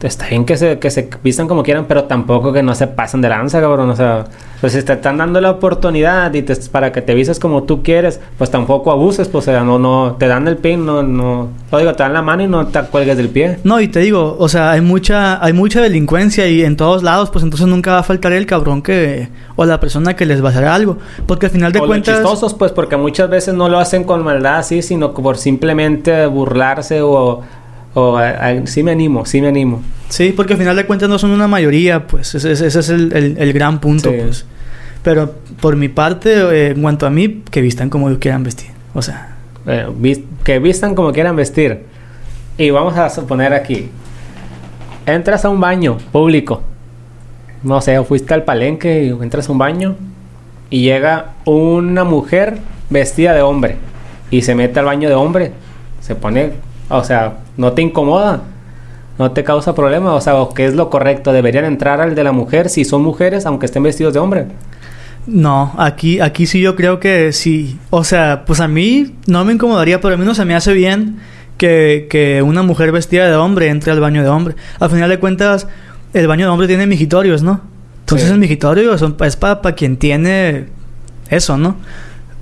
está bien que se, que se vistan como quieran, pero tampoco que no se pasen de lanza, cabrón. O sea, pues si te están dando la oportunidad y te, para que te vistas como tú quieres, pues tampoco abuses, pues, o sea, no, no, te dan el pin, no, no, no digo, te dan la mano y no te cuelgues del pie. No, y te digo, o sea, hay mucha, hay mucha delincuencia y en todos lados, pues entonces nunca va a faltar el cabrón que, o la persona que les va a hacer algo. Porque al final de o los cuentas, chistosos, pues, porque muchas veces no lo hacen con maldad así, sino por simplemente burlarse o, o a- a- sí me animo, sí me animo. sí, porque al final de cuentas no son una mayoría, pues ese, es el, el- el gran punto, Sí. pues. Pero por mi parte, eh, en cuanto a mí, que vistan como quieran vestir. O sea, Eh, que vistan como quieran vestir. Y vamos a suponer aquí. Entras a un baño público. No sé, o fuiste al palenque y entras a un baño. Y llega una mujer vestida de hombre. Y se mete al baño de hombre. Se pone... O sea, no te incomoda. No te causa problema. O sea, ¿o ¿qué es lo correcto? Deberían entrar al de la mujer si son mujeres, aunque estén vestidos de hombre. no, aquí, aquí sí yo creo que sí. O sea, pues a mí no me incomodaría, pero a mí no se me hace bien que, que una mujer vestida de hombre entre al baño de hombre. Al final de cuentas, el baño de hombre tiene mijitorios, ¿no? Entonces Sí. el migitorio es para quien tiene eso, ¿no?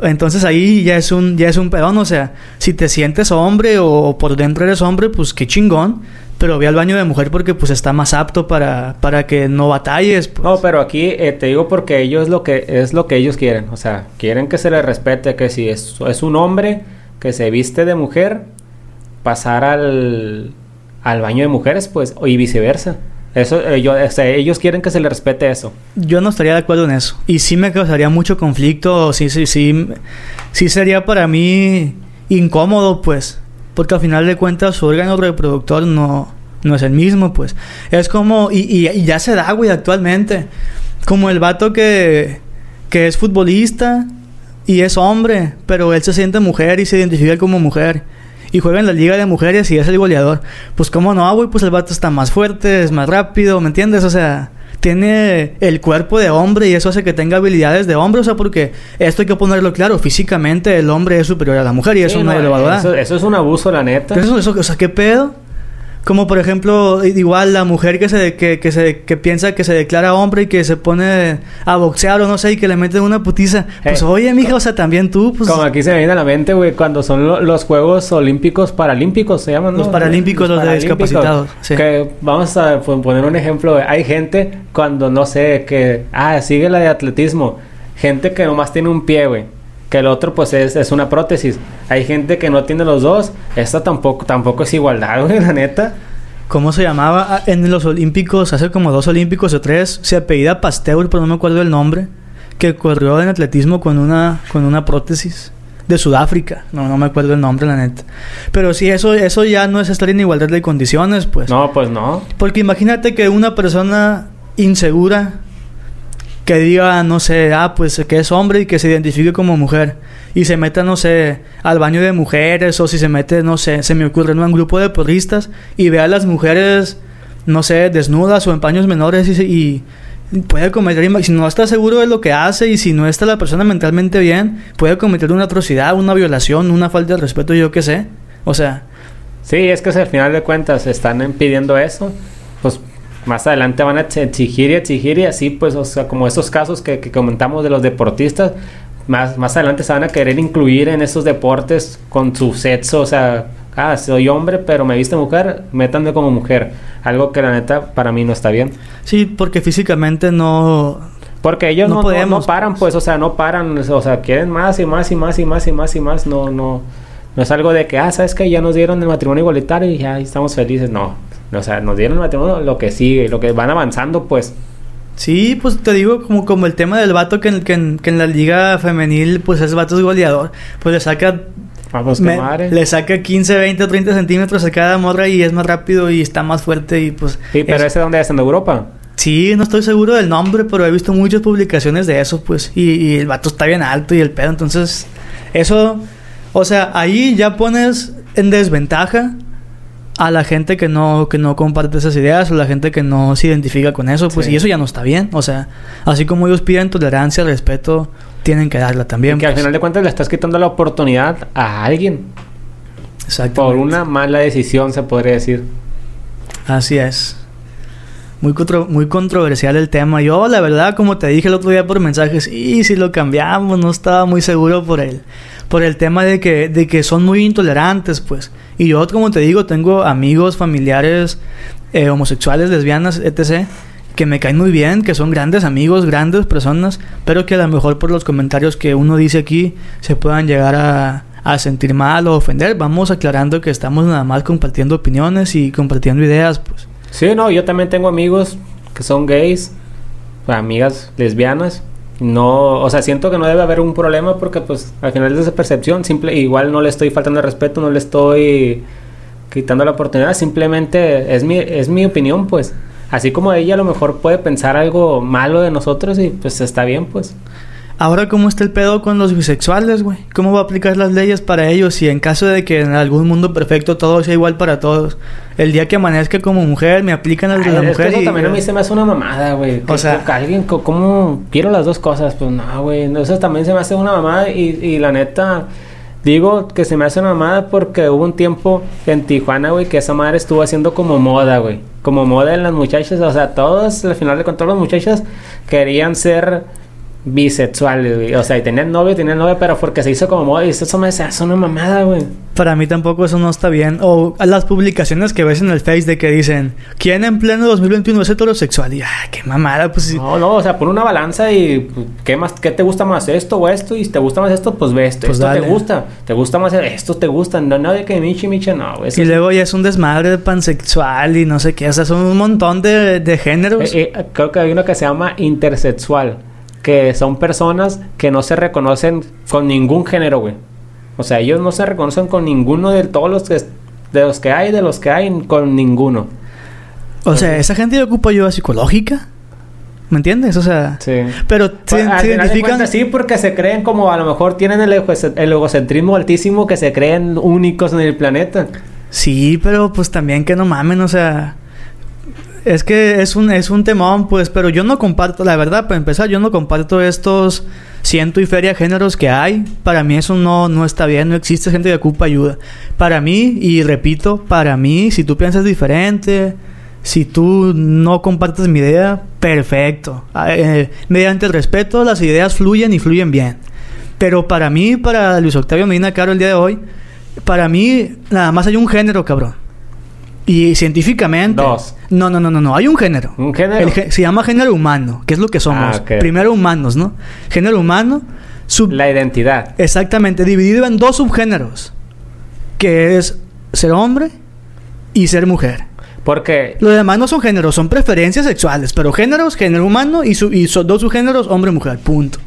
Entonces ahí ya es un ya es un pedón, o sea, si te sientes hombre o por dentro eres hombre, pues qué chingón, pero ve al baño de mujer porque pues está más apto para, para que no batalles. pues. No, pero aquí eh, te digo porque ellos lo que es lo que ellos quieren, o sea, quieren que se les respete que si es, es un hombre que se viste de mujer, pasar al, al baño de mujeres, pues, y viceversa. Eso, eh, yo- ellos quieren que se les respete eso. Yo no estaría de acuerdo en eso. Y sí me causaría mucho conflicto. Sí, sí, sí. Sí sería para mí incómodo, pues. Porque al final de cuentas su órgano reproductor no, no es el mismo, pues. Es como... Y ya se da, güey, actualmente. Como el vato que, que es futbolista y es hombre, pero él se siente mujer y se identifica como mujer. Y juega en la liga de mujeres y es el goleador. Pues cómo no, güey, pues el vato está más fuerte, es más rápido, ¿me entiendes? O sea, tiene el cuerpo de hombre y eso hace que tenga habilidades de hombre, o sea, porque esto hay que ponerlo claro, físicamente el hombre es superior a la mujer y eso Sí, nadie no, lo va a dudar. eso, eso es un abuso, la neta. Eso, eso, o sea, ¿qué pedo? Como por ejemplo, igual la mujer que se que, que se que piensa que se declara hombre y que se pone a boxear o no sé y que le meten una putiza. Pues Eh, oye, mija, o sea, también tú, pues Como aquí se me viene a la mente, güey, cuando son lo- los Juegos Olímpicos Paralímpicos, se llaman, ¿no? Los paralímpicos, los de Paralímpicos. discapacitados, sí. Que vamos a pon- poner un ejemplo, güey. Hay gente cuando, no sé, que... Ah, sigue la de atletismo. Gente que nomás tiene un pie, güey. Que el otro, pues, es, es una prótesis. Hay gente que no tiene los dos. Esta tampoco, tampoco es igualdad, (laughs) güey, la neta. ¿Cómo se llamaba? Ah, En los Olímpicos, hace como dos Olímpicos o tres, se apellida Pasteur, pero no me acuerdo el nombre, que corrió en atletismo con una, con una prótesis de Sudáfrica. No, no me acuerdo el nombre, la neta. Pero sí, eso, eso ya no es estar en igualdad de condiciones, pues. No, pues no. Porque imagínate que una persona insegura que diga, no sé, ah, pues que es hombre y que se identifique como mujer y se meta, no sé, al baño de mujeres o si se mete, no sé, se me ocurre en un grupo de porristas y ve a las mujeres, no sé, desnudas o en paños menores y, y puede cometer, si no está seguro de lo que hace y si no está la persona mentalmente bien, puede cometer una atrocidad, una violación, una falta de respeto, yo qué sé. O sea, Sí, es que si al final de cuentas están pidiendo eso, más adelante van a exigir y exigir y así, pues, o sea, como esos casos que, que comentamos de los deportistas, más, más adelante se van a querer incluir en esos deportes con su sexo, o sea, ah, soy hombre, pero me viste mujer, métanme como mujer, algo que la neta para mí no está bien. sí, porque físicamente no, Porque ellos No no, no- no podemos, paran, pues, o sea, no paran, o sea, quieren más y más y más y más y más y más, no, no, no es algo de que, ah, sabes que ya nos dieron el matrimonio igualitario y ya estamos felices, no, o sea, nos dieron el matrimonio, lo que sigue, lo que van avanzando, pues, Sí, pues te digo, como, como el tema del vato que en, que, en, que en la liga femenil, pues es vato es goleador. Pues le saca Ah, pues me- madre. le saca 15, 20 o 30 centímetros a cada morra y es más rápido y está más fuerte y pues... Sí, pero es- ese dónde es en Europa. Sí, no estoy seguro del nombre, pero he visto muchas publicaciones de eso, pues. Y, y el vato está bien alto y el pedo. Entonces, eso, o sea, ahí ya pones en desventaja a la gente que no, que no comparte esas ideas o la gente que no se identifica con eso, pues. Sí. Y eso ya no está bien. O sea, así como ellos piden tolerancia, respeto, tienen que darla también. Y que al pues. final de cuentas le estás quitando la oportunidad a alguien. Exactamente. Por una mala decisión, se podría decir. Así es. Muy, contro- muy controversial el tema. Yo, la verdad, como te dije el otro día por mensajes, y si lo cambiamos, no estaba muy seguro por el, por el tema de que, de que son muy intolerantes, pues. Y yo, como te digo, tengo amigos, familiares, eh, homosexuales, lesbianas, etc., que me caen muy bien, que son grandes amigos, grandes personas, pero que a lo mejor por los comentarios que uno dice aquí se puedan llegar a, a sentir mal o ofender. Vamos aclarando que estamos nada más compartiendo opiniones y compartiendo ideas, pues. Sí, no, yo también tengo amigos que son gays, amigas lesbianas. No, o sea, siento que no debe haber un problema porque pues al final es esa percepción, simple, igual no le estoy faltando respeto, no le estoy quitando la oportunidad, simplemente es mi, es mi opinión, pues. Así como ella a lo mejor puede pensar algo malo de nosotros y pues está bien, pues. Ahora, ¿cómo está el pedo con los bisexuales, güey? ¿Cómo va a aplicar las leyes para ellos si en caso de que en algún mundo perfecto todo sea igual para todos? El día que amanezca como mujer, me aplican las de la mujer eso y... también a mí se me hace una mamada, güey. O sea- que alguien, ¿cómo quiero las dos cosas? Pues no, güey. Eso también se me hace una mamada y, y la neta, digo que se me hace una mamada porque hubo un tiempo en Tijuana, güey, que esa madre estuvo haciendo como moda, güey. Como moda en las muchachas, o sea, todos, al final de cuentas, las muchachas querían ser bisexuales, güey. O sea, y tenían novio, tenían novia, pero porque se hizo como moda y eso me hace una mamada, güey. Para mí tampoco eso no está bien. O a las publicaciones que ves en el Face de que dicen, ¿quién en pleno 2021 es heterosexual? Y, ah, qué mamada, pues. No, no, o sea, pon una balanza y ¿qué más qué te gusta más esto o esto? Y si te gusta más esto, pues ve esto. Pues esto dale. te gusta. Te gusta más esto te gusta. No, no de que michi michi no, güey. Y es- luego ya es un desmadre de pansexual y no sé qué. O sea, son un montón de, de géneros. Eh, eh, creo que hay uno que se llama intersexual, que son personas que no se reconocen con ningún género, güey. O sea, ellos no se reconocen con ninguno de todos los que de los que hay, de los que hay, con ninguno. o sea, esa gente ya ocupa ayuda psicológica. ¿Me entiendes? O sea... Sí. Pero Pues, se, al se identifican... cuentas, sí, porque se creen como a lo mejor tienen el, ego- el egocentrismo altísimo que se creen únicos en el planeta. Sí, pero pues también que no mamen, o sea... Es que es un, es un temón, pues, pero yo no comparto, la verdad, para empezar, yo no comparto estos ciento y feria géneros que hay. Para mí eso no, no está bien, no existe gente que ocupa ayuda. Para mí, y repito, para mí, si tú piensas diferente, si tú no compartes mi idea, perfecto. Ah, eh, mediante el respeto, las ideas fluyen y fluyen bien. Pero para mí, para Luis Octavio Medina Caro el día de hoy, para mí nada más hay un género, cabrón. Y científicamente... Dos. No, no, no, no, no. Hay un género. Un género. El se llama género humano, que es lo que somos. Ah. Primero humanos, ¿no? Género humano. Sub... La identidad. Exactamente, dividido en dos subgéneros. Que es ser hombre y ser mujer. Porque Lo demás no son géneros, son preferencias sexuales. Pero géneros, género humano y, su, y son dos subgéneros, hombre y mujer. Punto.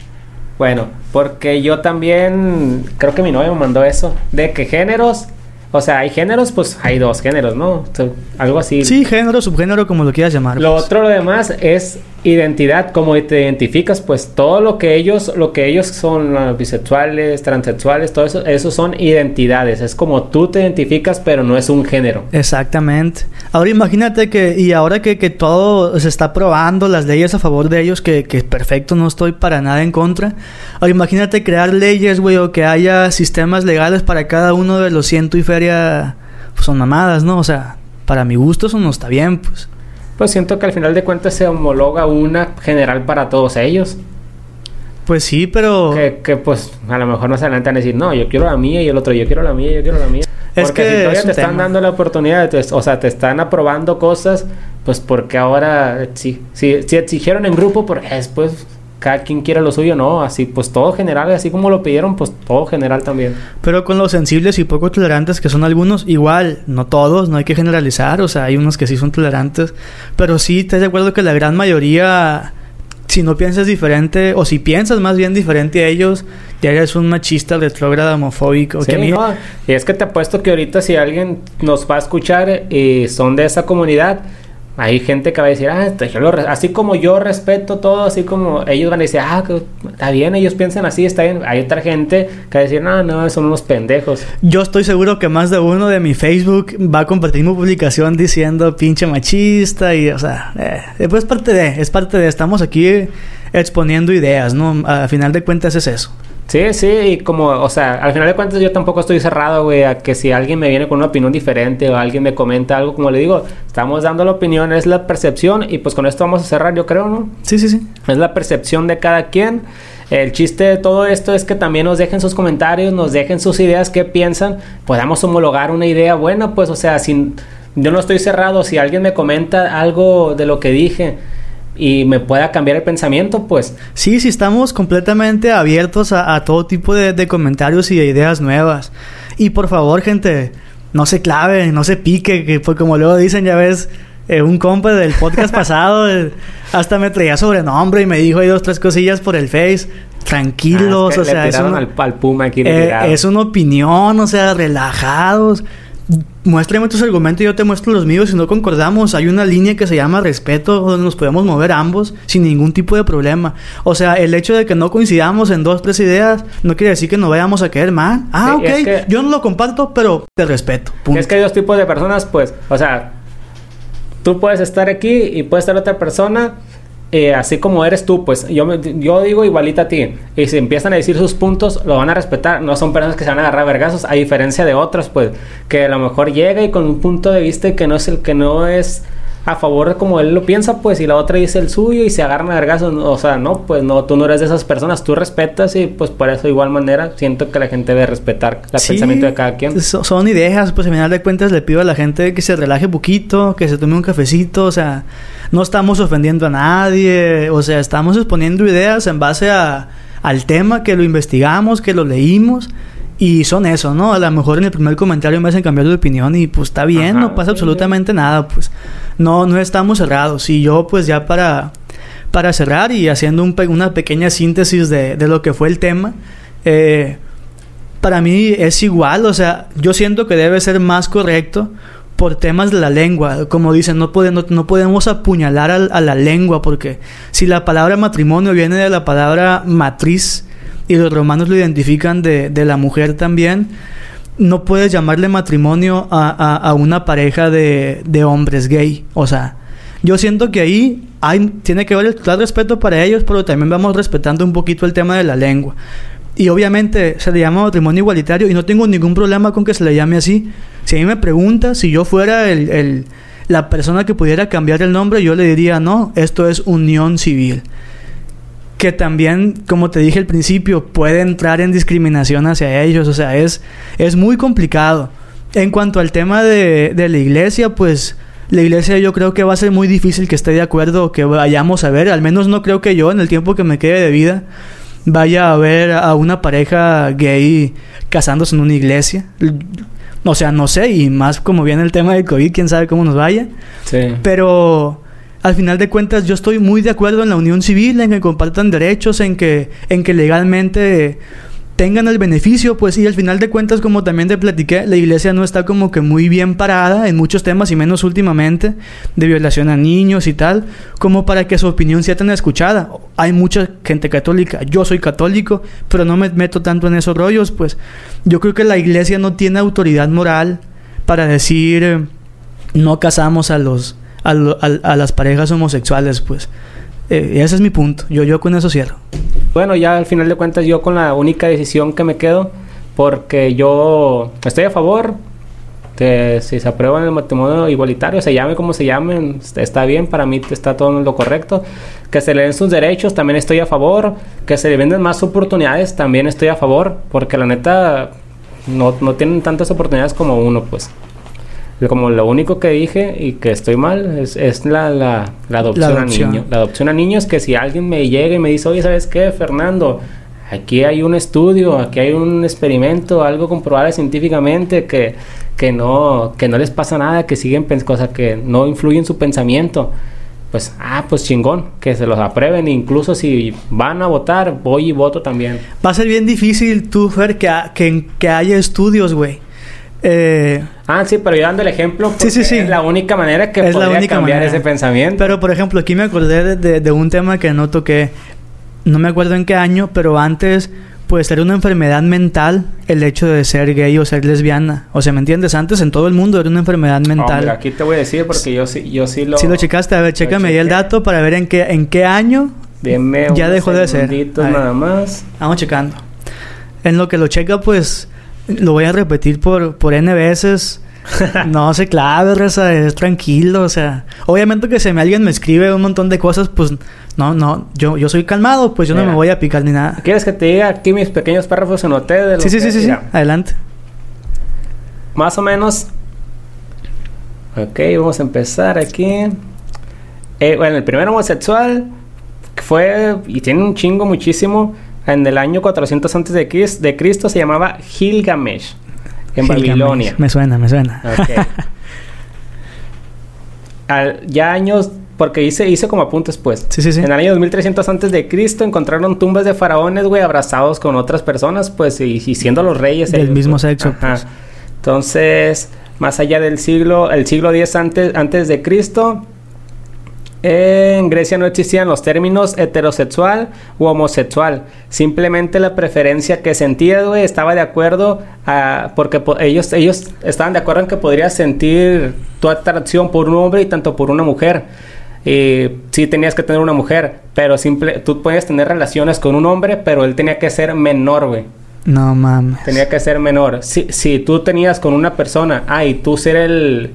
Bueno, porque yo también creo que mi novia me mandó eso de que géneros, o sea, hay géneros, pues hay dos géneros, ¿no? O sea, algo así. Sí, género, subgénero, como lo quieras llamar. Lo pues. otro, lo demás es identidad, como te identificas, pues todo lo que ellos, lo que ellos son bisexuales, transexuales, todo eso, eso son identidades. Es como tú te identificas, pero no es un género. Exactamente. Ahora imagínate que, y ahora que, que todo se está probando, las leyes a favor de ellos, que, que perfecto, no estoy para nada en contra. Ahora imagínate crear leyes, güey, o que haya sistemas legales para cada uno de los ciento y feria, pues son mamadas, ¿no? O sea, para mi gusto eso no está bien, pues. Pues siento que al final de cuentas se homologa una general para todos ellos. Pues sí, pero... Que, que, pues a lo mejor no se adelantan a decir, no, yo quiero la mía y el otro, yo quiero la mía, yo quiero la mía. Es Porque que si todavía es te están dando la oportunidad, o sea, te están aprobando cosas, pues porque ahora, sí, si, si exigieron en grupo, pues después cada quien quiere lo suyo, no, así pues todo general, así como lo pidieron, pues todo general también. Pero con los sensibles y poco tolerantes que son algunos, igual, no todos, no hay que generalizar, o sea, hay unos que sí son tolerantes, pero sí, ¿estás de acuerdo que la gran mayoría si no piensas diferente, o si piensas más bien diferente a ellos, ya eres un machista retrógrado homofóbico. Sí, no. Y es que te apuesto que ahorita si alguien nos va a escuchar y son de esa comunidad, hay gente que va a decir, ah, así como yo respeto todo, así como ellos van a decir, ah, está bien, ellos piensan así, está bien. Hay otra gente que va a decir, no, no, son unos pendejos. Yo estoy seguro que más de uno de mi Facebook va a compartir mi publicación diciendo pinche machista y, o sea, eh, pues es parte de, es parte de, estamos aquí exponiendo ideas, ¿no? A final de cuentas es eso. Sí, sí, y como, o sea, al final de cuentas yo tampoco estoy cerrado, güey, a que si alguien me viene con una opinión diferente o alguien me comenta algo, como le digo, estamos dando la opinión, es la percepción y pues con esto vamos a cerrar, yo creo, ¿no? Sí, sí, sí. Es la percepción de cada quien. El chiste de todo esto es que también nos dejen sus comentarios, nos dejen sus ideas, qué piensan, podamos homologar una idea buena, pues, o sea, sin, yo no estoy cerrado, si alguien me comenta algo de lo que dije, y me pueda cambiar el pensamiento, pues. Sí, sí, estamos completamente abiertos a, todo tipo de, comentarios y de ideas nuevas. Y por favor, gente, no se clave, no se pique, que pues como luego dicen, ya ves, eh, un compa del podcast (laughs) pasado eh, hasta me traía sobrenombre y me dijo ahí dos, tres cosillas por el Face. Tranquilos, ah, o sea, es, eh, es una opinión, o sea, relajados muéstrame tus argumentos y yo te muestro los míos. Si no concordamos, hay una línea que se llama respeto, donde nos podemos mover ambos sin ningún tipo de problema. O sea, el hecho de que no coincidamos en dos, tres ideas, no quiere decir que no vayamos a caer mal. Ah, ok, yo no lo comparto, pero te respeto. Es que hay dos tipos de personas, pues, o sea, tú puedes estar aquí y puede estar otra persona eh, así como eres tú, pues yo, yo digo igualita a ti. Y si empiezan a decir sus puntos, lo van a respetar. No son personas que se van a agarrar vergazos, a diferencia de otros, pues, que a lo mejor llega y con un punto de vista que no es el que no es a favor de como él lo piensa, pues, y la otra dice el suyo y se agarran a vergazos. O sea, no, pues no, tú no eres de esas personas, tú respetas y pues por eso, de igual manera, siento que la gente debe respetar el pensamiento de cada quien. son ideas, pues, al final de cuentas, le pido a la gente que se relaje un poquito, que se tome un cafecito, o sea no estamos ofendiendo a nadie, o sea, estamos exponiendo ideas en base a, al tema que lo investigamos, que lo leímos. Y son eso, ¿no? A lo mejor en el primer comentario me hacen cambiar de opinión y pues está bien, no pasa absolutamente nada, pues no, no estamos cerrados. Y yo pues ya para, para cerrar y haciendo un, una pequeña síntesis de, de, lo que fue el tema, eh, para mí es igual, o sea, yo siento que debe ser más correcto por temas de la lengua. Como dicen, no, podemos, no podemos apuñalar a, la lengua porque si la palabra matrimonio viene de la palabra matriz y los romanos lo identifican de, la mujer también, no puedes llamarle matrimonio a, una pareja de, hombres gay. O sea, yo siento que ahí hay, tiene que haber el total respeto para ellos, pero también vamos respetando un poquito el tema de la lengua. Y obviamente se le llama matrimonio igualitario y no tengo ningún problema con que se le llame así. Si a mí me pregunta si yo fuera el, la persona que pudiera cambiar el nombre, yo le diría, no, esto es unión civil. Que también, como te dije al principio, puede entrar en discriminación hacia ellos. O sea, es, es muy complicado. En cuanto al tema de, de la iglesia, pues la iglesia yo creo que va a ser muy difícil que esté de acuerdo o que vayamos a ver. Al menos no creo que yo, en el tiempo que me quede de vida, vaya a ver a una pareja gay casándose en una iglesia. O sea, no sé, y más como viene el tema del COVID, quién sabe cómo nos vaya. Sí. Pero al final de cuentas yo estoy muy de acuerdo en la unión civil, en que compartan derechos, en que, en que legalmente tengan el beneficio, pues y al final de cuentas, como también te platiqué, la iglesia no está como que muy bien parada en muchos temas y menos últimamente de violación a niños y tal, como para que su opinión sea tan escuchada. Hay mucha gente católica, yo soy católico, pero no me meto tanto en esos rollos, pues yo creo que la iglesia no tiene autoridad moral para decir eh, no casamos a los a, a las parejas homosexuales, pues. Eh, ese es mi punto. Yo, yo con eso cierro. Bueno, ya al final de cuentas yo con la única decisión que me quedo, porque yo estoy a favor de si se aprueba el matrimonio igualitario, se llame como se llame, está bien, para mí está todo lo correcto. Que se le den sus derechos, también estoy a favor. Que se le venden más oportunidades, también estoy a favor, porque la neta no, no tienen tantas oportunidades como uno, pues como lo único que dije y que estoy mal es, es la, la, la, adopción a niños. La adopción a niños que si alguien me llega y me dice, oye, ¿sabes qué, Fernando? Aquí hay un estudio, aquí hay un experimento, algo comprobable científicamente que, que, no, que no les pasa nada, que siguen cosas que no influyen en su pensamiento. pues, ah, pues chingón, que se los aprueben. Incluso si van a votar, voy y voto también. Va a ser bien difícil, tú, Fer, que, ha- que, que haya estudios, güey. Eh, Ah, sí, pero yo dando el ejemplo, Sí, sí, sí. es la única manera que Es la única cambiar manera. ese pensamiento. pero, por ejemplo, aquí me acordé de, de- de un tema que no toqué. No me acuerdo en qué año, pero antes, pues era una enfermedad mental el hecho de ser gay o ser lesbiana. O sea, ¿me entiendes? Antes en todo el mundo era una enfermedad mental. Hombre, aquí te voy a decir porque yo sí, yo sí lo... Si lo checaste, a ver, chécame ahí el dato para ver en qué, en qué año Deme Ya dejó de ser. nada más. Vamos checando. En lo que lo checa, pues lo voy a repetir por, por N veces. (laughs) no se clave, Reza, es tranquilo. O sea, obviamente que si me, alguien me escribe un montón de cosas, pues no, no, yo, yo soy calmado, pues yo no me voy a picar ni nada. ¿Quieres que te diga aquí mis pequeños párrafos en hotel? De lo Sí, sí, sí, sí, sí. Adelante. Más o menos. Ok, vamos a empezar aquí. Eh, bueno, el primer homosexual fue, y tiene un chingo muchísimo, en el año 400 antes de, Cris- de Cristo se llamaba Gilgamesh, en Gilgamesh. Babilonia. Me suena, me suena. (laughs) Al- ya años, porque hice, hice como apuntes pues. Sí, sí, sí. En el año 2300 antes de Cristo encontraron tumbas de faraones, güey, abrazados con otras personas, pues, y, y siendo los reyes. Del ellos, mismo pues. sexo, Ajá. pues. Entonces, más allá del siglo, el siglo X antes, antes de Cristo, en Grecia no existían los términos heterosexual u homosexual. Simplemente la preferencia que sentías, güey, estaba de acuerdo a... Porque po- ellos, ellos estaban de acuerdo en que podrías sentir tu atracción por un hombre y tanto por una mujer. Y sí tenías que tener una mujer, pero simple, tú podías tener relaciones con un hombre, pero él tenía que ser menor, güey. No mames. Tenía que ser menor. Si, si tú tenías con una persona, ah, y tú ser el,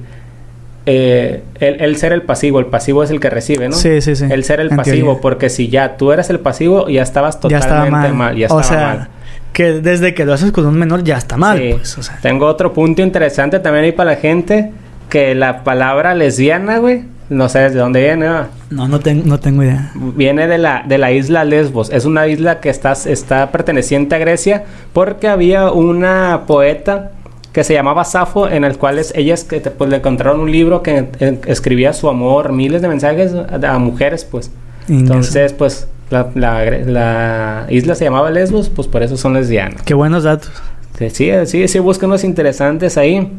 eh, el, el ser el pasivo, el pasivo es el que recibe, ¿no? Sí, sí, sí. El ser el En pasivo, teoría. porque si ya tú eras el pasivo, ya estabas ya totalmente estaba mal. mal. Ya o estaba sea, mal. que desde que lo haces con un menor ya está mal, Sí. pues. O sea, Tengo otro punto interesante también ahí para la gente, que la palabra lesbiana, güey, no sabes de dónde viene, ¿no? no, no, ten- no tengo idea. Viene de la, de la isla Lesbos. Es una isla que está, está perteneciente a Grecia porque había una poeta que se llamaba Safo en el cual ellas que te- pues, le encontraron un libro que eh, escribía su amor, miles de mensajes a, a mujeres, pues. Entonces, pues, la, la, isla se llamaba Lesbos, pues por eso son lesbianas. Qué buenos datos. Sí, sí, sí, sí, busca unos interesantes ahí.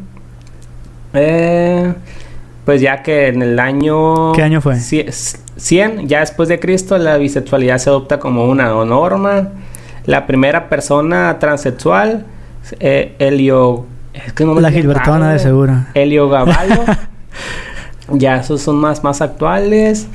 Eh, pues ya que en el año... ¿Qué año fue? Cie- 100, ya después de Cristo, la bisexualidad se adopta como una norma. La primera persona transexual, eh, Helio... Es que no me La Gilbertona de seguro. Helio Gaballo. (laughs) ya esos son más, más actuales.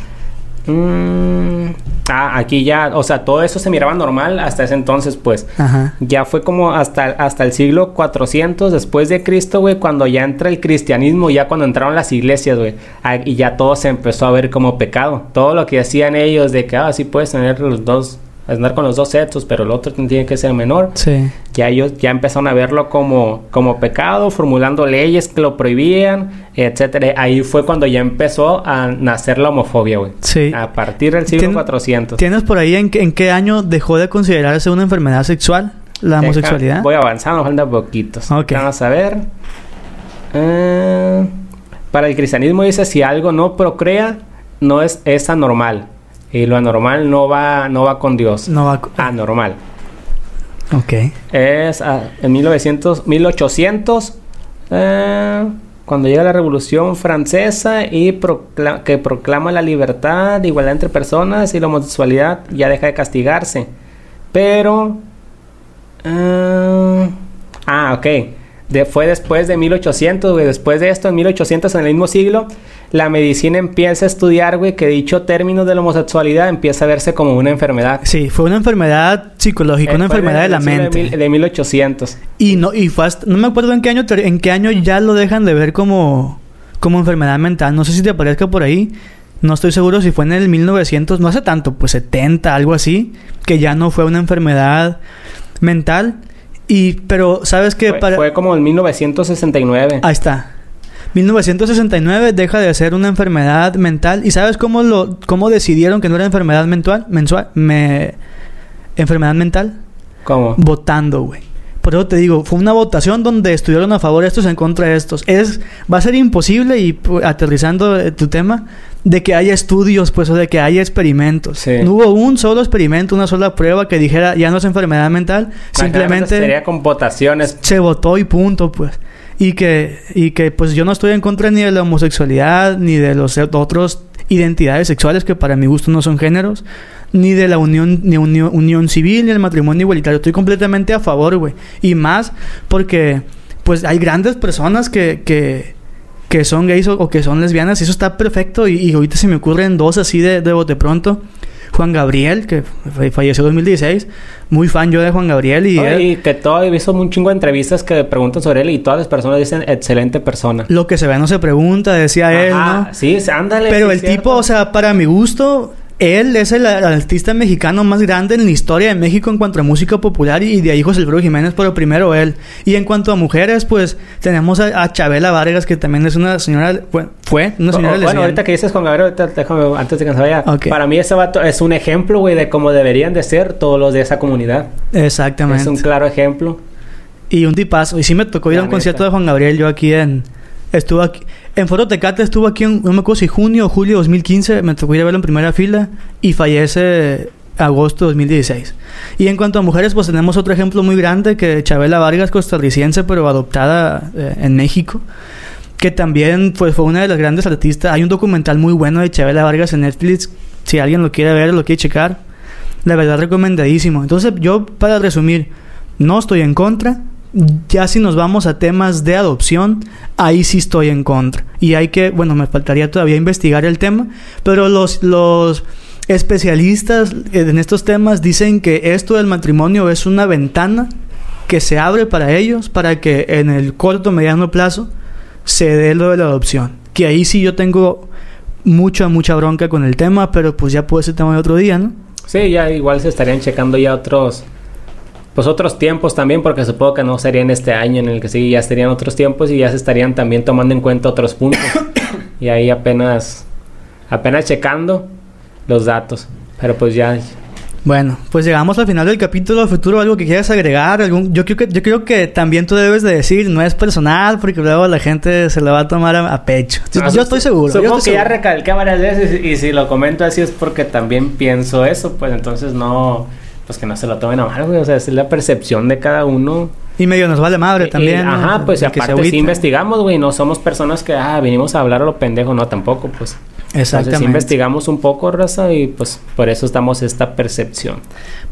Mm, ah, aquí ya, o sea, todo eso se miraba normal hasta ese entonces, pues. Ajá. Ya fue como hasta, hasta el siglo 400 después de Cristo, güey, cuando ya entra el cristianismo, ya cuando entraron las iglesias, güey, ah, y ya todo se empezó a ver como pecado. Todo lo que hacían ellos de que, ah, sí puedes tener los dos, andar con los dos sexos, pero el otro tiene que ser menor. Sí. Ya ellos ya empezaron a verlo como, como pecado, formulando leyes que lo prohibían, etcétera. Ahí fue cuando ya empezó a nacer la homofobia, güey. Sí. A partir del siglo Tien- 400. ¿Tienes por ahí en, qué- en qué año dejó de considerarse una enfermedad sexual la Deja- homosexualidad? Voy avanzando, faltan poquitos. Ok. Vamos a ver. Eh, para el cristianismo dice si algo no procrea, no es, es anormal. Y lo anormal no va, no va con Dios. No va. Anormal. Ok. Es ah, en 1900, 1800, eh, cuando llega la Revolución Francesa y procla- que proclama la libertad, igualdad entre personas y la homosexualidad ya deja de castigarse. Pero... eh, ah, ok. De- fue después de 1800, güey. Después de esto, en 1800, en el mismo siglo, la medicina empieza a estudiar, güey, que dicho término de la homosexualidad empieza a verse como una enfermedad. Sí, fue una enfermedad psicológica, una enfermedad de la mente. mil- de 1800. Y no, y fue hasta- no me acuerdo en qué año en qué año ya lo dejan de ver como, como enfermedad mental. No sé si te aparezca por ahí. No estoy seguro si fue en el 1900, no hace tanto, pues 70, algo así, que ya no fue una enfermedad mental. Y, pero, ¿sabes qué? Fue, Para- fue como en 1969. Ahí está. 1969 deja de ser una enfermedad mental. ¿Y sabes cómo lo cómo decidieron que no era enfermedad mental? Mensual, me, enfermedad mental? ¿Cómo? Votando, güey. Por eso te digo, fue una votación donde estuvieron a favor estos en contra de estos. Es, va a ser imposible, y aterrizando eh, tu tema, de que haya estudios, pues, o de que haya experimentos. Sí. No hubo un solo experimento, una sola prueba que dijera ya no es enfermedad mental, simplemente Sería con votaciones. se votó y punto, pues. Y que, y que, pues, yo no estoy en contra ni de la homosexualidad, ni de los otros identidades sexuales que para mi gusto no son géneros, ni de la unión, ni unión, unión civil, ni el matrimonio igualitario. Estoy completamente a favor, güey. Y más porque, pues, hay grandes personas que, que, que son gays o, o que son lesbianas y eso está perfecto. Y, y ahorita se me ocurren dos así de, de bote pronto. Juan Gabriel, que fa- falleció en 2016. Muy fan yo de Juan Gabriel y... él- Y que todo, he visto un chingo de entrevistas que preguntan sobre él y todas las personas dicen excelente persona. Lo que se ve no se pregunta, decía él, Ajá, ¿no? Sí, ándale. Pero el cierto. tipo, o sea, para mi gusto, él es el artista mexicano más grande en la historia de México en cuanto a música popular y de ahí José Alfredo Jiménez, pero primero él. Y en cuanto a mujeres, pues tenemos a, a Chabela Vargas, que también es una señora, fue, fue una O- señora o- bueno, lesbiana. ahorita que dices Juan Gabriel, ahorita déjame, antes de que se vaya. Ok. Para mí ese vato es un ejemplo, güey, de cómo deberían de ser todos los de esa comunidad. Exactamente. Es un claro ejemplo. Y un tipazo. Y sí me tocó ir a un concierto de Juan Gabriel. Yo aquí en... Estuve aquí... En Foro Tecate estuvo aquí en... No me acuerdo si junio o julio de 2015. Me tocó ir a verlo en primera fila. Y fallece agosto de 2016. Y en cuanto a mujeres, pues tenemos otro ejemplo muy grande que Chabela Vargas, costarricense, pero adoptada eh, en México. Que también pues, fue una de las grandes artistas. Hay un documental muy bueno de Chabela Vargas en Netflix. Si alguien lo quiere ver, lo quiere checar. La verdad, recomendadísimo. Entonces, yo, para resumir, no estoy en contra. Ya si nos vamos a temas de adopción, ahí sí estoy en contra. Y hay que, bueno, me faltaría todavía investigar el tema, pero los, los especialistas en estos temas dicen que esto del matrimonio es una ventana que se abre para ellos para que en el corto mediano plazo se dé lo de la adopción. Que ahí sí yo tengo mucha, mucha bronca con el tema, pero pues ya puede ser tema de otro día, ¿no? Sí, ya igual se estarían checando ya otros... Pues otros tiempos también, porque supongo que no sería en este año en el que sigue, ya serían otros tiempos y ya se estarían también tomando en cuenta otros puntos. (coughs) y ahí apenas... Apenas checando los datos. Pero pues ya... Bueno, pues llegamos al final del capítulo futuro. ¿Algo que quieras agregar? ¿Algún... Yo, creo que, yo creo que también tú debes de decir, no es personal, porque luego la gente se lo va a tomar a, a pecho. Yo, No, yo estoy seguro. yo Supongo estoy que ya seguro. recalqué varias veces y si lo comento así es porque también pienso eso, pues entonces no... Pues que no se lo tomen a mal, güey. O sea, es la percepción de cada uno. Y medio nos vale madre Y- también. ¿no? ajá, pues y aparte sí investigamos, güey. No somos personas que, ah, vinimos a hablar a lo pendejo. No, tampoco, pues. Entonces Exactamente. sí investigamos un poco, raza, y pues por eso estamos esta percepción.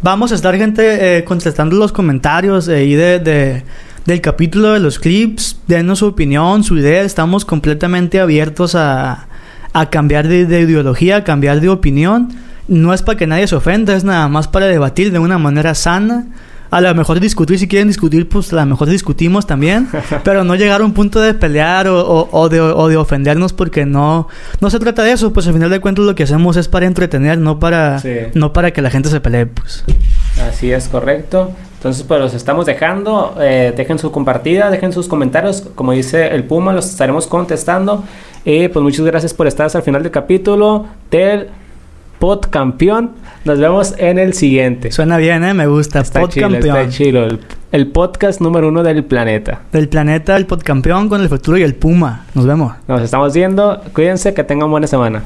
Vamos a estar, gente, eh, contestando los comentarios eh, de, de- del capítulo de los clips. Denos su opinión, su idea. Estamos completamente abiertos a, a cambiar de, de ideología, a cambiar de opinión. No es para que nadie se ofenda, es nada más para debatir de una manera sana. A lo mejor discutir, si quieren discutir, pues a lo mejor discutimos también. (laughs) pero no llegar a un punto de pelear o, o- o de, o de ofendernos porque no, no se trata de eso. Pues al final de cuentas lo que hacemos es para entretener, no para, Sí. no para que la gente se pelee. Pues. Así es, correcto. Entonces, pues los estamos dejando. Eh, dejen su compartida, dejen sus comentarios. Como dice el Puma, los estaremos contestando. Y pues muchas gracias por estar hasta el final del capítulo del Podcampeón. Nos vemos en el siguiente. Suena bien, ¿eh? Me gusta. Está chido, Podcampeón. está chido. El, el podcast número uno del planeta. Del planeta, el podcampeón con el futuro y el puma. Nos vemos. Nos estamos viendo. Cuídense, que tengan buena semana.